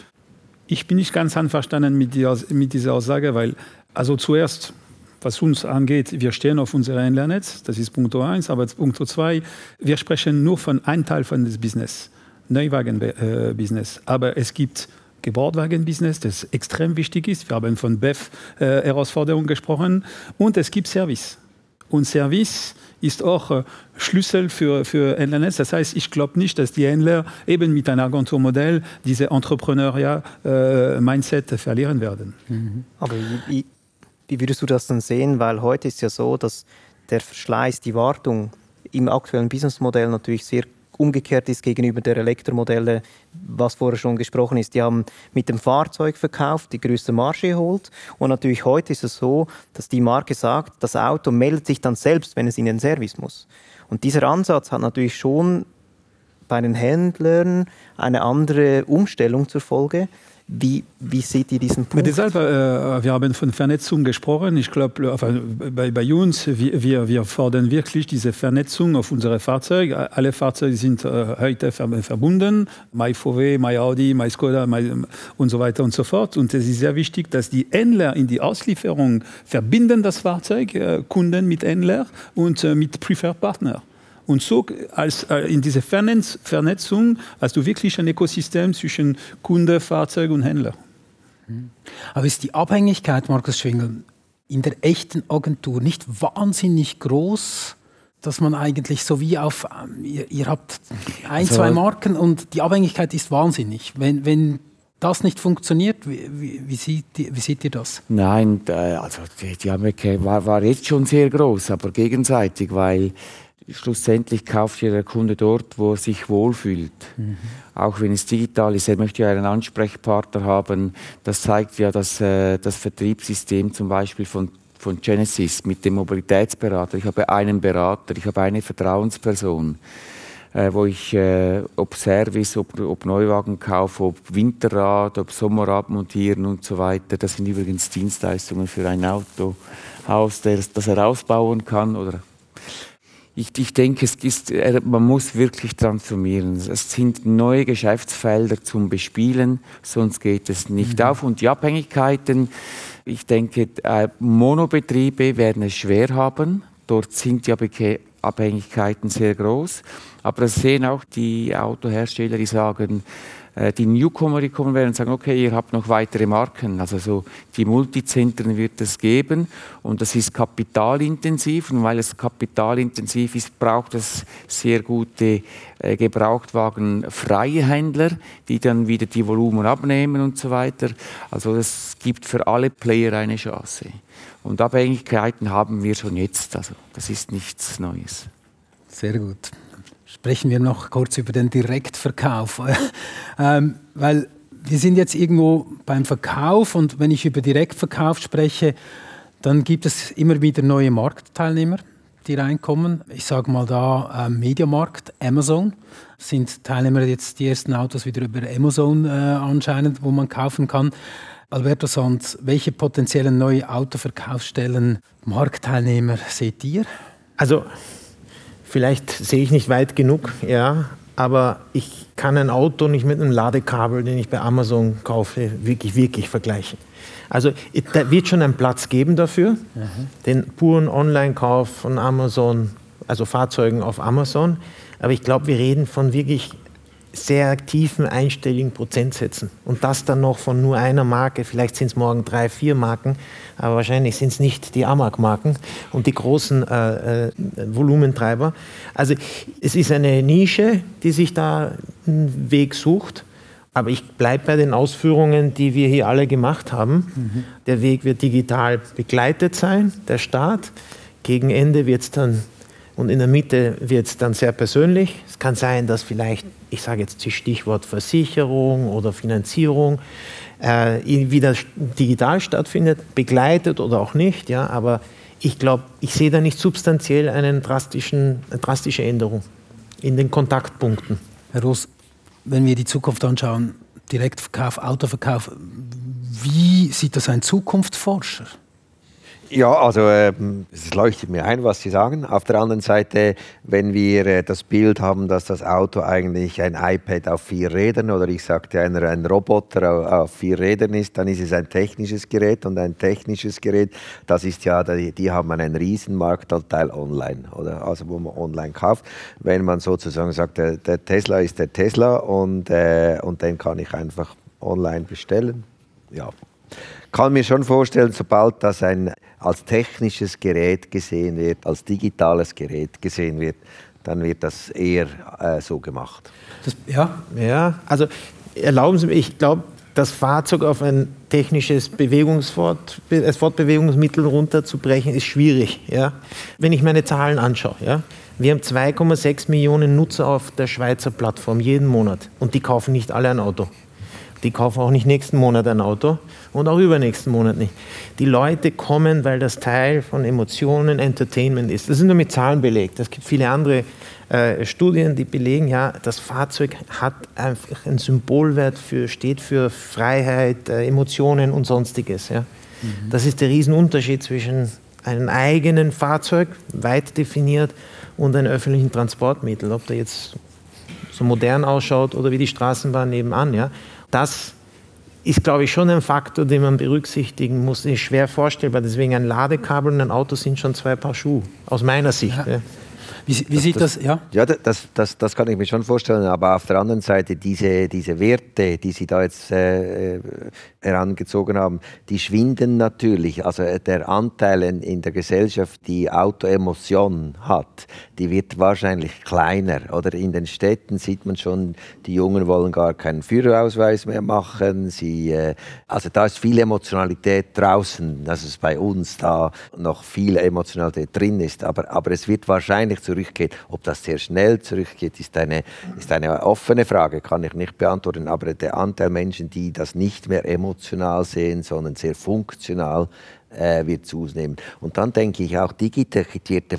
Ich bin nicht ganz einverstanden mit, die, mit dieser Aussage, weil also zuerst was uns angeht, wir stehen auf unserem Händlernetz, das ist Punkt 1, aber Punkt 2, wir sprechen nur von einem Teil von des Business, Neuwagen-Business. Aber es gibt Gebrauchtwagen-Business, das extrem wichtig ist. Wir haben von BEF-Herausforderungen gesprochen. Und es gibt Service. Und Service ist auch äh, Schlüssel für, für Händlernetz. Das heißt, ich glaube nicht, dass die Händler eben mit einem Agenturmodell diese Entrepreneurial-Mindset äh, verlieren werden. Mhm. Aber wie, würdest du das dann sehen? Weil heute ist ja so, dass der Verschleiß, die Wartung im aktuellen Businessmodell natürlich sehr umgekehrt ist gegenüber der Elektromodelle, was vorher schon gesprochen ist. Die haben mit dem Fahrzeug verkauft, die größte Marge geholt. Und natürlich heute ist es so, dass die Marke sagt, das Auto meldet sich dann selbst, wenn es in den Service muss. Und dieser Ansatz hat natürlich schon bei den Händlern eine andere Umstellung zur Folge. Wie, wie seht ihr diesen Punkt? Deshalb, äh, wir haben von Vernetzung gesprochen. Ich glaube, bei, bei uns, wir, wir fordern wirklich diese Vernetzung auf unsere Fahrzeuge. Alle Fahrzeuge sind äh, heute verbunden. My VW, My Audi, My Skoda my, und so weiter und so fort. Und es ist sehr wichtig, dass die Händler in die Auslieferung verbinden das Fahrzeug, äh, Kunden mit Händler und äh, mit Preferred Partner. Und so als, äh, in dieser Vernetz Vernetzung hast du wirklich ein Ökosystem zwischen Kunde, Fahrzeug und Händler. Mhm. Aber ist die Abhängigkeit, Markus Schwingel, in der echten Agentur nicht wahnsinnig groß, dass man eigentlich so wie auf, ähm, ihr, ihr habt ein, also, zwei Marken und die Abhängigkeit ist wahnsinnig. Wenn, wenn das nicht funktioniert, wie, wie, wie, sieht, wie seht ihr das? Nein, also die, die Abhängigkeit war, war jetzt schon sehr groß, aber gegenseitig, weil schlussendlich kauft ja der Kunde dort, wo er sich wohlfühlt. Mhm. Auch wenn es digital ist, er möchte ja einen Ansprechpartner haben. Das zeigt ja das, äh, das Vertriebssystem zum Beispiel von, von Genesis mit dem Mobilitätsberater. Ich habe einen Berater, ich habe eine Vertrauensperson, äh, wo ich, äh, ob Service, ob, ob Neuwagenkauf, ob Winterrad, ob Sommerrad montieren und so weiter. Das sind übrigens Dienstleistungen für ein Autohaus, das, das er ausbauen kann oder ich, ich denke, es ist, äh, man muss wirklich transformieren. Es sind neue Geschäftsfelder zum Bespielen, sonst geht es nicht mhm. auf. Und die Abhängigkeiten, ich denke, äh, Monobetriebe werden es schwer haben. Dort sind die Abhängigkeiten sehr groß. Aber das sehen auch die Autohersteller, die sagen, die Newcomer, die kommen werden und sagen, okay, ihr habt noch weitere Marken. Also so die Multizentren wird es geben und das ist kapitalintensiv und weil es kapitalintensiv ist, braucht es sehr gute äh, Gebrauchtwagenfreie Händler, die dann wieder die Volumen abnehmen und so weiter. Also es gibt für alle Player eine Chance. Und Abhängigkeiten haben wir schon jetzt. Also das ist nichts Neues. Sehr gut. Sprechen wir noch kurz über den Direktverkauf. ähm, weil wir sind jetzt irgendwo beim Verkauf und wenn ich über Direktverkauf spreche, dann gibt es immer wieder neue Marktteilnehmer, die reinkommen. Ich sage mal da äh, Mediamarkt, Amazon sind Teilnehmer jetzt die ersten Autos wieder über Amazon äh, anscheinend, wo man kaufen kann. Alberto Sanz, welche potenziellen neue Autoverkaufsstellen, Marktteilnehmer seht ihr? Also Vielleicht sehe ich nicht weit genug, ja, aber ich kann ein Auto nicht mit einem Ladekabel, den ich bei Amazon kaufe, wirklich, wirklich vergleichen. Also da wird schon einen Platz geben dafür, mhm. den puren Online-Kauf von Amazon, also Fahrzeugen auf Amazon. Aber ich glaube, wir reden von wirklich sehr tiefen einstelligen Prozentsätzen. Und das dann noch von nur einer Marke, vielleicht sind es morgen drei, vier Marken, aber wahrscheinlich sind es nicht die Amag-Marken und die großen äh, äh, Volumentreiber. Also es ist eine Nische, die sich da einen Weg sucht. Aber ich bleibe bei den Ausführungen, die wir hier alle gemacht haben. Mhm. Der Weg wird digital begleitet sein, der Start. Gegen Ende wird es dann und in der Mitte wird es dann sehr persönlich. Es kann sein, dass vielleicht, ich sage jetzt das Stichwort Versicherung oder Finanzierung, äh, wieder digital stattfindet, begleitet oder auch nicht. Ja, aber ich glaube, ich sehe da nicht substanziell einen drastischen, eine drastische Änderung in den Kontaktpunkten. Herr Ross, wenn wir die Zukunft anschauen, Direktverkauf, Autoverkauf, wie sieht das ein Zukunftsforscher? Ja, also äh, es leuchtet mir ein, was Sie sagen. Auf der anderen Seite, wenn wir äh, das Bild haben, dass das Auto eigentlich ein iPad auf vier Rädern oder ich sagte einer ein Roboter auf, auf vier Rädern ist, dann ist es ein technisches Gerät und ein technisches Gerät, das ist ja, die, die haben einen riesen Marktanteil online, oder? Also wo man online kauft. Wenn man sozusagen sagt, der, der Tesla ist der Tesla und, äh, und den kann ich einfach online bestellen. Ja, kann mir schon vorstellen, sobald das ein als technisches Gerät gesehen wird, als digitales Gerät gesehen wird, dann wird das eher äh, so gemacht. Das, ja, ja, also erlauben Sie mir, ich glaube, das Fahrzeug auf ein technisches Bewegungsfort, Fortbewegungsmittel runterzubrechen, ist schwierig. Ja? Wenn ich meine Zahlen anschaue, ja? wir haben 2,6 Millionen Nutzer auf der Schweizer Plattform jeden Monat und die kaufen nicht alle ein Auto. Die kaufen auch nicht nächsten Monat ein Auto und auch übernächsten Monat nicht. Die Leute kommen, weil das Teil von Emotionen, Entertainment ist. Das ist nur mit Zahlen belegt. Es gibt viele andere äh, Studien, die belegen, ja, das Fahrzeug hat einfach einen Symbolwert für, steht für Freiheit, äh, Emotionen und sonstiges. Ja. Mhm. Das ist der Riesenunterschied zwischen einem eigenen Fahrzeug, weit definiert, und einem öffentlichen Transportmittel. Ob der jetzt so modern ausschaut oder wie die Straßenbahn nebenan. Ja. Das ist, glaube ich, schon ein Faktor, den man berücksichtigen muss. Ist schwer vorstellbar. Deswegen ein Ladekabel und ein Auto sind schon zwei Paar Schuhe, aus meiner Sicht. Ja. Ja. Wie, wie sieht das, das, Ja, ja das, das, das kann ich mir schon vorstellen. Aber auf der anderen Seite, diese, diese Werte, die Sie da jetzt äh, herangezogen haben, die schwinden natürlich. Also äh, der Anteil in, in der Gesellschaft, die Autoemotion hat, die wird wahrscheinlich kleiner. Oder in den Städten sieht man schon, die Jungen wollen gar keinen Führerausweis mehr machen. Sie, äh, also da ist viel Emotionalität draußen, dass es bei uns da noch viel Emotionalität drin ist. Aber, aber es wird wahrscheinlich zu zurückgeht. Ob das sehr schnell zurückgeht, ist eine, ist eine offene Frage, kann ich nicht beantworten. Aber der Anteil Menschen, die das nicht mehr emotional sehen, sondern sehr funktional, äh, wird zunehmen. Und dann denke ich auch, Digitech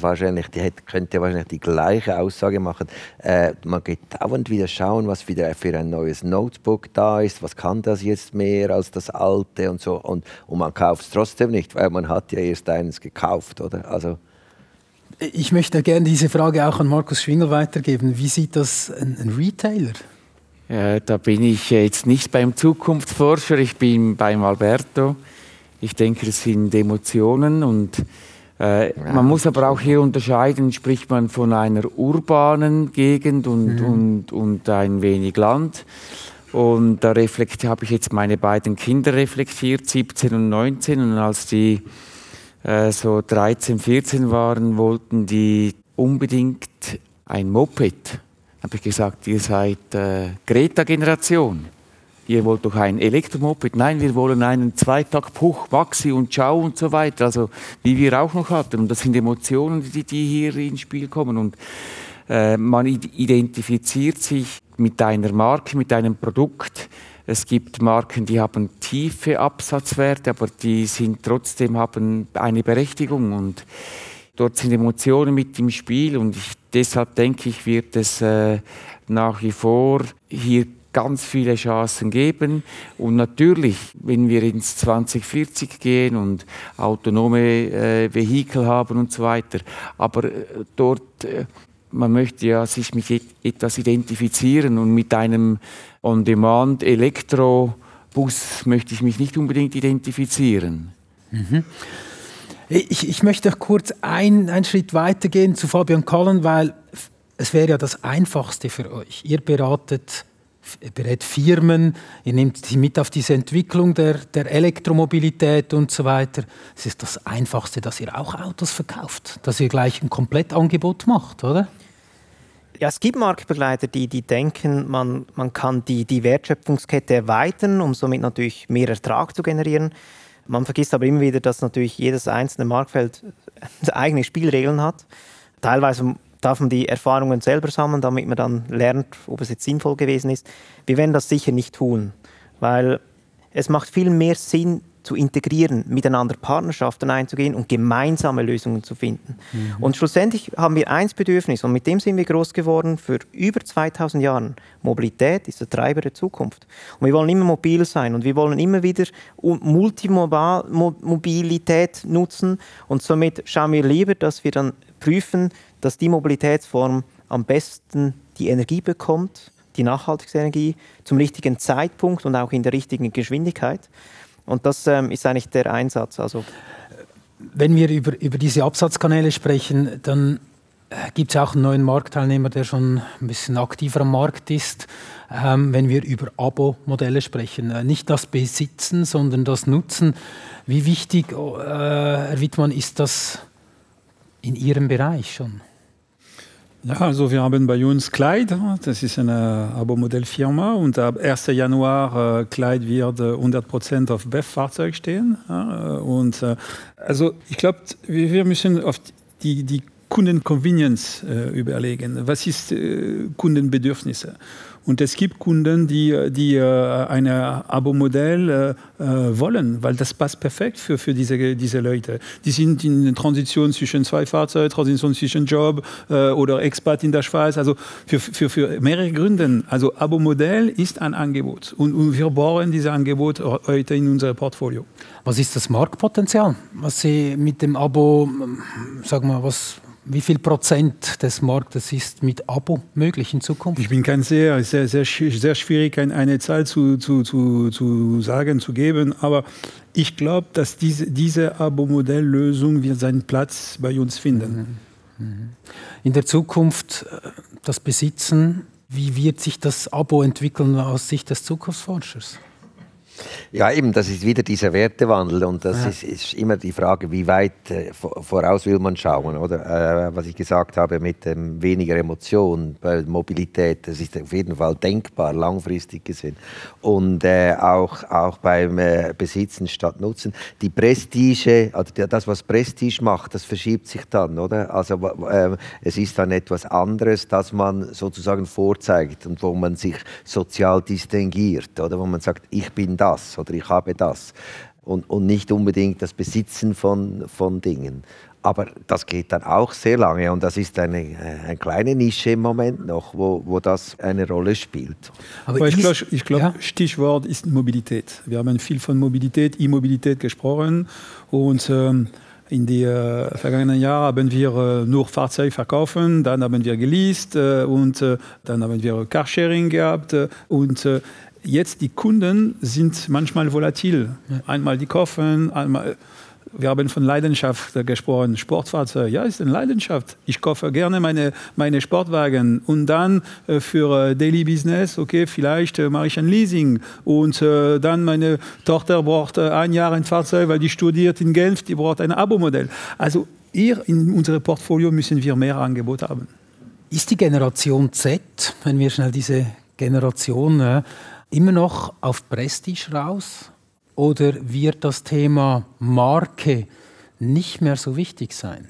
wahrscheinlich, die hätte, könnte wahrscheinlich die gleiche Aussage machen. Äh, man geht dauernd wieder schauen, was wieder für ein neues Notebook da ist, was kann das jetzt mehr als das alte und so. Und, und man kauft es trotzdem nicht, weil man hat ja erst eines gekauft, oder? Also ich möchte gerne diese Frage auch an Markus Schwingel weitergeben. Wie sieht das ein, ein Retailer? Ja, da bin ich jetzt nicht beim Zukunftsforscher, ich bin beim Alberto. Ich denke, es sind Emotionen und äh, ja, man muss aber auch hier unterscheiden, spricht man von einer urbanen Gegend und, mhm. und, und ein wenig Land. Und da habe ich jetzt meine beiden Kinder reflektiert, 17 und 19. Und als die äh, so 13, 14 waren, wollten die unbedingt ein Moped. Habe ich gesagt, ihr seid äh, Greta-Generation. Ihr wollt doch ein Elektromoped. Nein, wir wollen einen Zweitakt Puch, Maxi und Ciao und so weiter. Also wie wir auch noch hatten. Und das sind Emotionen, die, die hier ins Spiel kommen. Und äh, man identifiziert sich mit einer Marke, mit einem Produkt es gibt Marken, die haben tiefe Absatzwerte, aber die sind trotzdem haben eine Berechtigung und dort sind Emotionen mit im Spiel und ich, deshalb denke ich, wird es äh, nach wie vor hier ganz viele Chancen geben. Und natürlich, wenn wir ins 2040 gehen und autonome äh, Vehikel haben und so weiter, aber äh, dort, äh, man möchte ja sich mit etwas identifizieren und mit einem On-Demand-Elektrobus möchte ich mich nicht unbedingt identifizieren. Mhm. Ich, ich, möchte kurz ein, einen Schritt weitergehen zu Fabian Kallen, weil es wäre ja das Einfachste für euch. Ihr beratet, berät Firmen, ihr nehmt sie mit auf diese Entwicklung der, der Elektromobilität und so weiter. Es ist das Einfachste, dass ihr auch Autos verkauft, dass ihr gleich ein Komplettangebot macht, oder? Ja, es gibt Marktbegleiter, die, die denken, man, man kann die, die Wertschöpfungskette erweitern, um somit natürlich mehr Ertrag zu generieren. Man vergisst aber immer wieder, dass natürlich jedes einzelne Marktfeld eigene Spielregeln hat. Teilweise darf man die Erfahrungen selber sammeln, damit man dann lernt, ob es jetzt sinnvoll gewesen ist. Wir werden das sicher nicht tun, weil es macht viel mehr Sinn, zu integrieren, miteinander Partnerschaften einzugehen und gemeinsame Lösungen zu finden. Mhm. Und schlussendlich haben wir eins Bedürfnis und mit dem sind wir groß geworden für über 2000 Jahre. Mobilität ist der Treiber der Zukunft. Und wir wollen immer mobil sein und wir wollen immer wieder Multimobilität nutzen und somit schauen wir lieber, dass wir dann prüfen, dass die Mobilitätsform am besten die Energie bekommt, die nachhaltige Energie, zum richtigen Zeitpunkt und auch in der richtigen Geschwindigkeit. Und das ähm, ist eigentlich der Einsatz. Also Wenn wir über, über diese Absatzkanäle sprechen, dann äh, gibt es auch einen neuen Marktteilnehmer, der schon ein bisschen aktiver am Markt ist, ähm, wenn wir über Abo-Modelle sprechen. Äh, nicht das Besitzen, sondern das Nutzen. Wie wichtig, äh, Herr Wittmann, ist das in Ihrem Bereich schon? Ja, also wir haben bei uns Kleid, das ist eine Abo-Modellfirma und ab 1. Januar äh, Kleid wird 100% auf BEF-Fahrzeug stehen. Ja, und äh, also ich glaube, wir müssen auf die, die Kundenconvenience äh, überlegen. Was ist äh, Kundenbedürfnisse? Und es gibt Kunden, die, die äh, ein Abo-Modell äh, äh, wollen, weil das passt perfekt für, für diese, diese Leute. Die sind in Transition zwischen zwei Fahrzeugen, Transition zwischen Job oder Expat in der Schweiz, also für, für, für mehrere Gründe. Also Abo-Modell ist ein Angebot und, und wir brauchen dieses Angebot heute in unser Portfolio. Was ist das Marktpotenzial, was Sie mit dem Abo, sagen wir, was, wie viel Prozent des Marktes ist mit Abo möglich in Zukunft? Ich bin kein sehr, sehr, sehr, sehr schwierig, eine Zahl zu, zu, zu, zu sagen, zu geben, aber ich glaube, dass diese, diese Abo-Modelllösung wird seinen Platz bei uns finden. Mhm. Mhm. In der Zukunft äh, das Besitzen, wie wird sich das Abo entwickeln aus Sicht des Zukunftsforschers? Ja, eben, das ist wieder dieser Wertewandel und das ja. ist, ist, immer die Frage, wie weit äh, voraus will man schauen, oder? Äh, was ich gesagt habe mit ähm, weniger Emotion bei Mobilität, das ist auf jeden Fall denkbar, langfristig gesehen. Und äh, auch, auch beim äh, Besitzen statt Nutzen. Die Prestige, also das, was Prestige macht, das verschiebt sich dann, oder? Also äh, es ist dann etwas anderes, das man sozusagen vorzeigt und wo man sich sozial distinguiert, oder? Wo man sagt, ich bin da das oder ich habe das. Und, und nicht unbedingt das Besitzen von, von Dingen. Aber das geht dann auch sehr lange und das ist eine, äh, eine kleine Nische im Moment noch, wo, wo das eine Rolle spielt. Aber ich glaube, glaub, ja? Stichwort ist Mobilität. Wir haben viel von Mobilität, E-Mobilität gesprochen und ähm, in den äh, vergangenen Jahren haben wir äh, nur Fahrzeuge verkaufen, dann haben wir geleast äh, und äh, dann haben wir Carsharing gehabt äh, und jetzt die Kunden sind manchmal volatil. Einmal die kaufen, einmal. Wir haben von Leidenschaft gesprochen. Sportfahrzeug, ja, ist eine Leidenschaft. Ich kaufe gerne meine, meine Sportwagen. Und dann äh, für äh, Daily Business, okay, vielleicht äh, mache ich ein Leasing. Und äh, dann meine Tochter braucht äh, ein Jahr ein Fahrzeug, weil die studiert in Genf, die braucht ein Abo-Modell. Also hier in unserem Portfolio müssen wir mehr Angebot haben. Ist die Generation Z, wenn wir schnell diese Generation immer noch auf Prestige raus? Oder wird das Thema Marke nicht mehr so wichtig sein?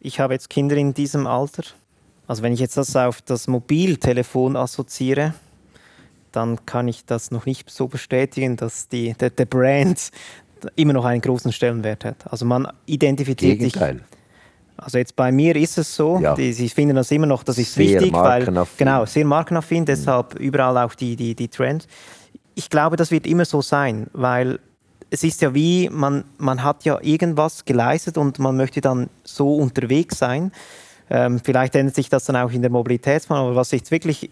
Ich habe jetzt Kinder in diesem Alter. Also wenn ich jetzt das auf das Mobiltelefon assoziiere, dann kann ich das noch nicht so bestätigen, dass die, der, der Brand immer noch einen großen Stellenwert hat. Also man identifiziert Gegenteil. sich. Also jetzt bei mir ist es so, ja. die, sie finden das immer noch, das ist sehr wichtig, weil genau sehr markenaffin, mhm. deshalb überall auch die, die, die Trends. Ich glaube, das wird immer so sein, weil es ist ja wie, man, man hat ja irgendwas geleistet und man möchte dann so unterwegs sein. Ähm, vielleicht ändert sich das dann auch in der Mobilitätsform, aber was ich jetzt wirklich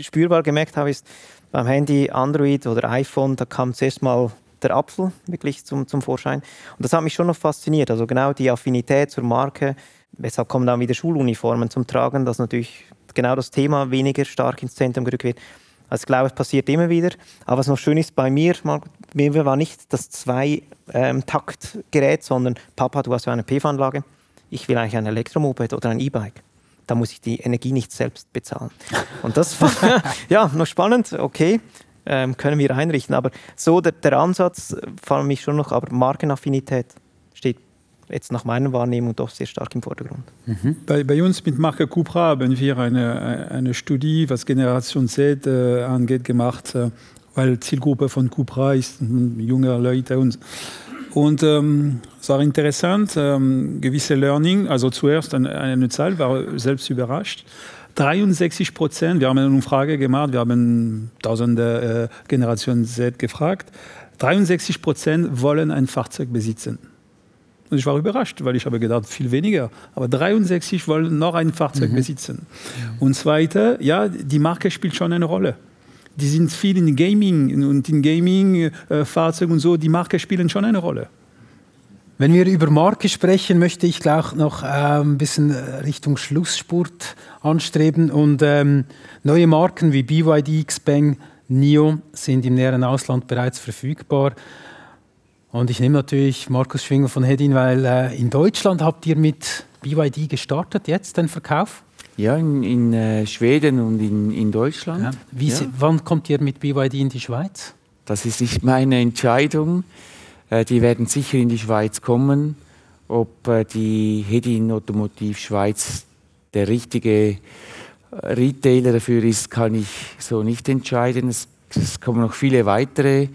spürbar gemerkt habe, ist beim Handy Android oder iPhone, da kam zuerst mal der Apfel wirklich zum, zum Vorschein. Und das hat mich schon noch fasziniert. Also genau die Affinität zur Marke. Weshalb kommen dann wieder Schuluniformen zum Tragen, dass natürlich genau das Thema weniger stark ins Zentrum gerückt wird. Also ich glaube, es passiert immer wieder. Aber was noch schön ist bei mir, mir war nicht das Zwei-Takt-Gerät, ähm, sondern Papa, du hast ja eine PV-Anlage. Ich will eigentlich ein Elektromoped oder ein E-Bike da muss ich die Energie nicht selbst bezahlen. Und das war ja noch spannend, okay ähm, können wir einrichten. Aber so der, der Ansatz, äh, vor allem mich schon noch, aber Markenaffinität steht jetzt nach meiner Wahrnehmung doch sehr stark im Vordergrund. Mhm. Bei, bei, uns mit Marke Cupra haben wir eine, eine Studie, was Generation Z äh, angeht, gemacht, äh, weil Zielgruppe von Cupra ist junge Leute und und ähm, es war interessant, ähm, gewisse Learning, also zuerst eine, eine Zahl, war selbst überrascht. 63 Prozent, wir haben eine Umfrage gemacht, wir haben tausende äh, Generationen Z gefragt, 63 Prozent wollen ein Fahrzeug besitzen. Und ich war überrascht, weil ich habe gedacht, viel weniger. Aber 63% wollen noch ein Fahrzeug mhm. besitzen. Und zweite, ja, die Marke spielt schon eine Rolle. Die sind viel in Gaming und in Gaming, äh, Fahrzeugen und so, die Marke spielen schon eine Rolle. Wenn wir über Marke sprechen, möchte ich gleich noch äh, ein bisschen Richtung Schlussspurt anstreben. Und ähm, neue Marken wie BYD, Xpeng, NIO sind im näheren Ausland bereits verfügbar. Und ich nehme natürlich Markus Schwinger von Hedin, weil äh, in Deutschland habt ihr mit BYD gestartet, jetzt den Verkauf? Ja, in, in äh, Schweden und in, in Deutschland. Ja. Wie, ja. Wann kommt ihr mit BYD in die Schweiz? Das ist nicht meine Entscheidung. Äh, die werden sicher in die Schweiz kommen. Ob äh, die Hedin Automotiv Schweiz der richtige äh, Retailer dafür ist, kann ich so nicht entscheiden. Es, es kommen noch viele weitere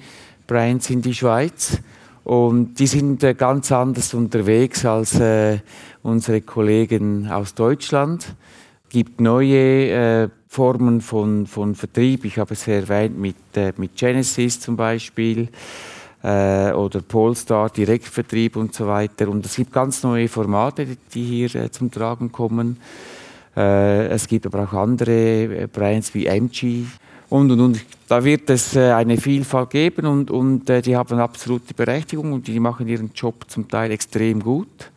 Brands in die Schweiz. Und die sind ganz anders unterwegs als unsere Kollegen aus Deutschland. Es gibt neue Formen von, von Vertrieb. Ich habe es erwähnt mit, mit Genesis zum Beispiel äh, oder Polestar, Direktvertrieb und so weiter. Und es gibt ganz neue Formate, die hier äh, zum Tragen kommen. Äh, es gibt aber auch andere äh, Brands wie MG und, und, und. Da wird es äh, eine Vielfalt geben und, und die haben absolute Berechtigung und die machen ihren Job zum Teil extrem gut.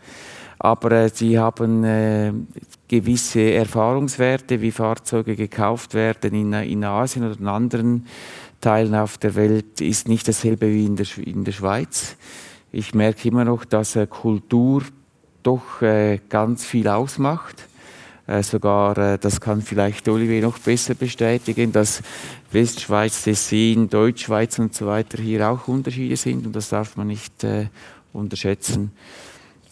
Aber sie haben gewisse Erfahrungswerte, wie Fahrzeuge gekauft werden in, in Asien oder in anderen Teilen auf der Welt ist nicht dasselbe wie in der, in der Schweiz. Ich merke immer noch, dass äh, Kultur doch äh, ganz viel ausmacht. Äh, sogar, äh, das kann vielleicht Olivier noch besser bestätigen, dass Westschweiz, Tessin, Deutschschweiz und so weiter hier auch Unterschiede sind und das darf man nicht äh, unterschätzen.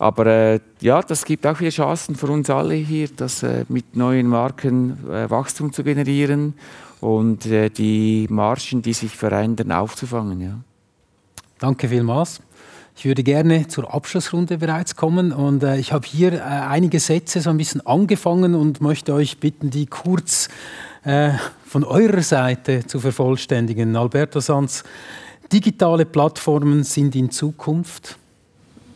Aber äh, ja, das gibt auch wieder Chancen für uns alle hier, das mit neuen Marken Wachstum zu generieren und äh, die Margen, die sich verändern, aufzufangen. Ja. Danke vielmals. Ich würde gerne zur Abschlussrunde bereits kommen und äh, ich habe hier äh, einige Sätze so ein bisschen angefangen und möchte euch bitten, die kurz äh, von eurer Seite zu vervollständigen. Alberto Sanz, digitale Plattformen sind in Zukunft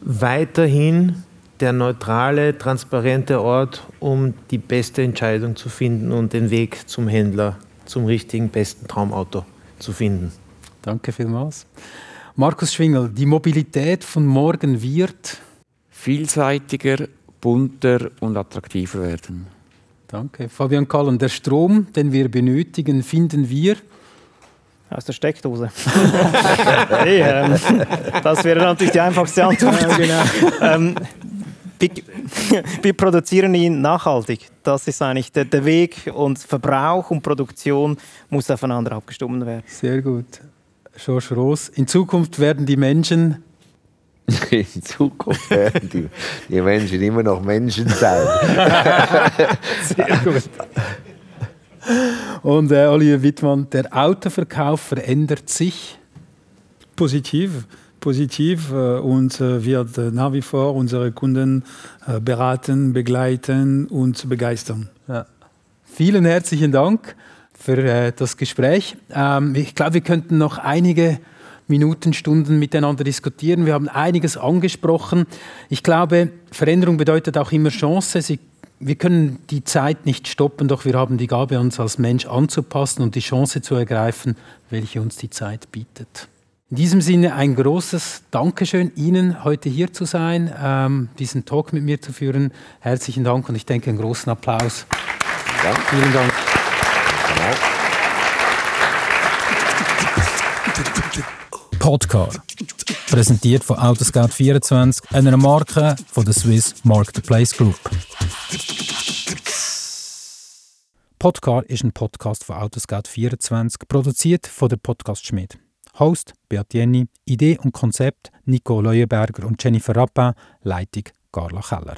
weiterhin der neutrale, transparente Ort, um die beste Entscheidung zu finden und den Weg zum Händler zum richtigen, besten Traumauto zu finden. Danke vielmals. Markus Schwingel, die Mobilität von morgen wird vielseitiger, bunter und attraktiver werden. Danke. Fabian Kallen, der Strom, den wir benötigen, finden wir aus der Steckdose. hey, ähm, das wäre natürlich die einfachste Antwort. Ja, genau. ähm, wir produzieren ihn nachhaltig. Das ist eigentlich der, der, Weg und Verbrauch und Produktion muss aufeinander abgestimmt werden. Sehr gut. George Roos. In Zukunft werden die Menschen in Zukunft werden die, die, Menschen immer noch Menschen sein. Sehr gut. Und äh, Oliver Wittmann, der Autoverkauf verändert sich? Positiv positiv äh, und äh, wird äh, nach wie vor unsere Kunden beraten, begleiten und begeistern. Ja. Vielen herzlichen Dank für das Gespräch. Ähm, ich glaube, wir könnten noch einige Minuten, Stunden miteinander diskutieren. Wir haben einiges angesprochen. Ich glaube, Veränderung bedeutet auch immer Chance. Sie, wir können die Zeit nicht stoppen, doch wir haben die Gabe, uns als Mensch anzupassen und die Chance zu ergreifen, welche uns die Zeit bietet. In diesem Sinne ein großes Dankeschön Ihnen, heute hier zu sein, ähm, diesen Talk mit mir zu führen. Herzlichen Dank und ich denke einen großen Applaus. Ja. Vielen Dank. Podcar. Präsentiert von Autoscout24, einer Marke von der Swiss Marketplace Group. Podcar ist ein Podcast von Autoscout24, produziert von der Podcast Schmidt. Host Beat Jenny, Idee und Konzept Nico Leuenberger und Jennifer Rappin, Leitung Carla Keller.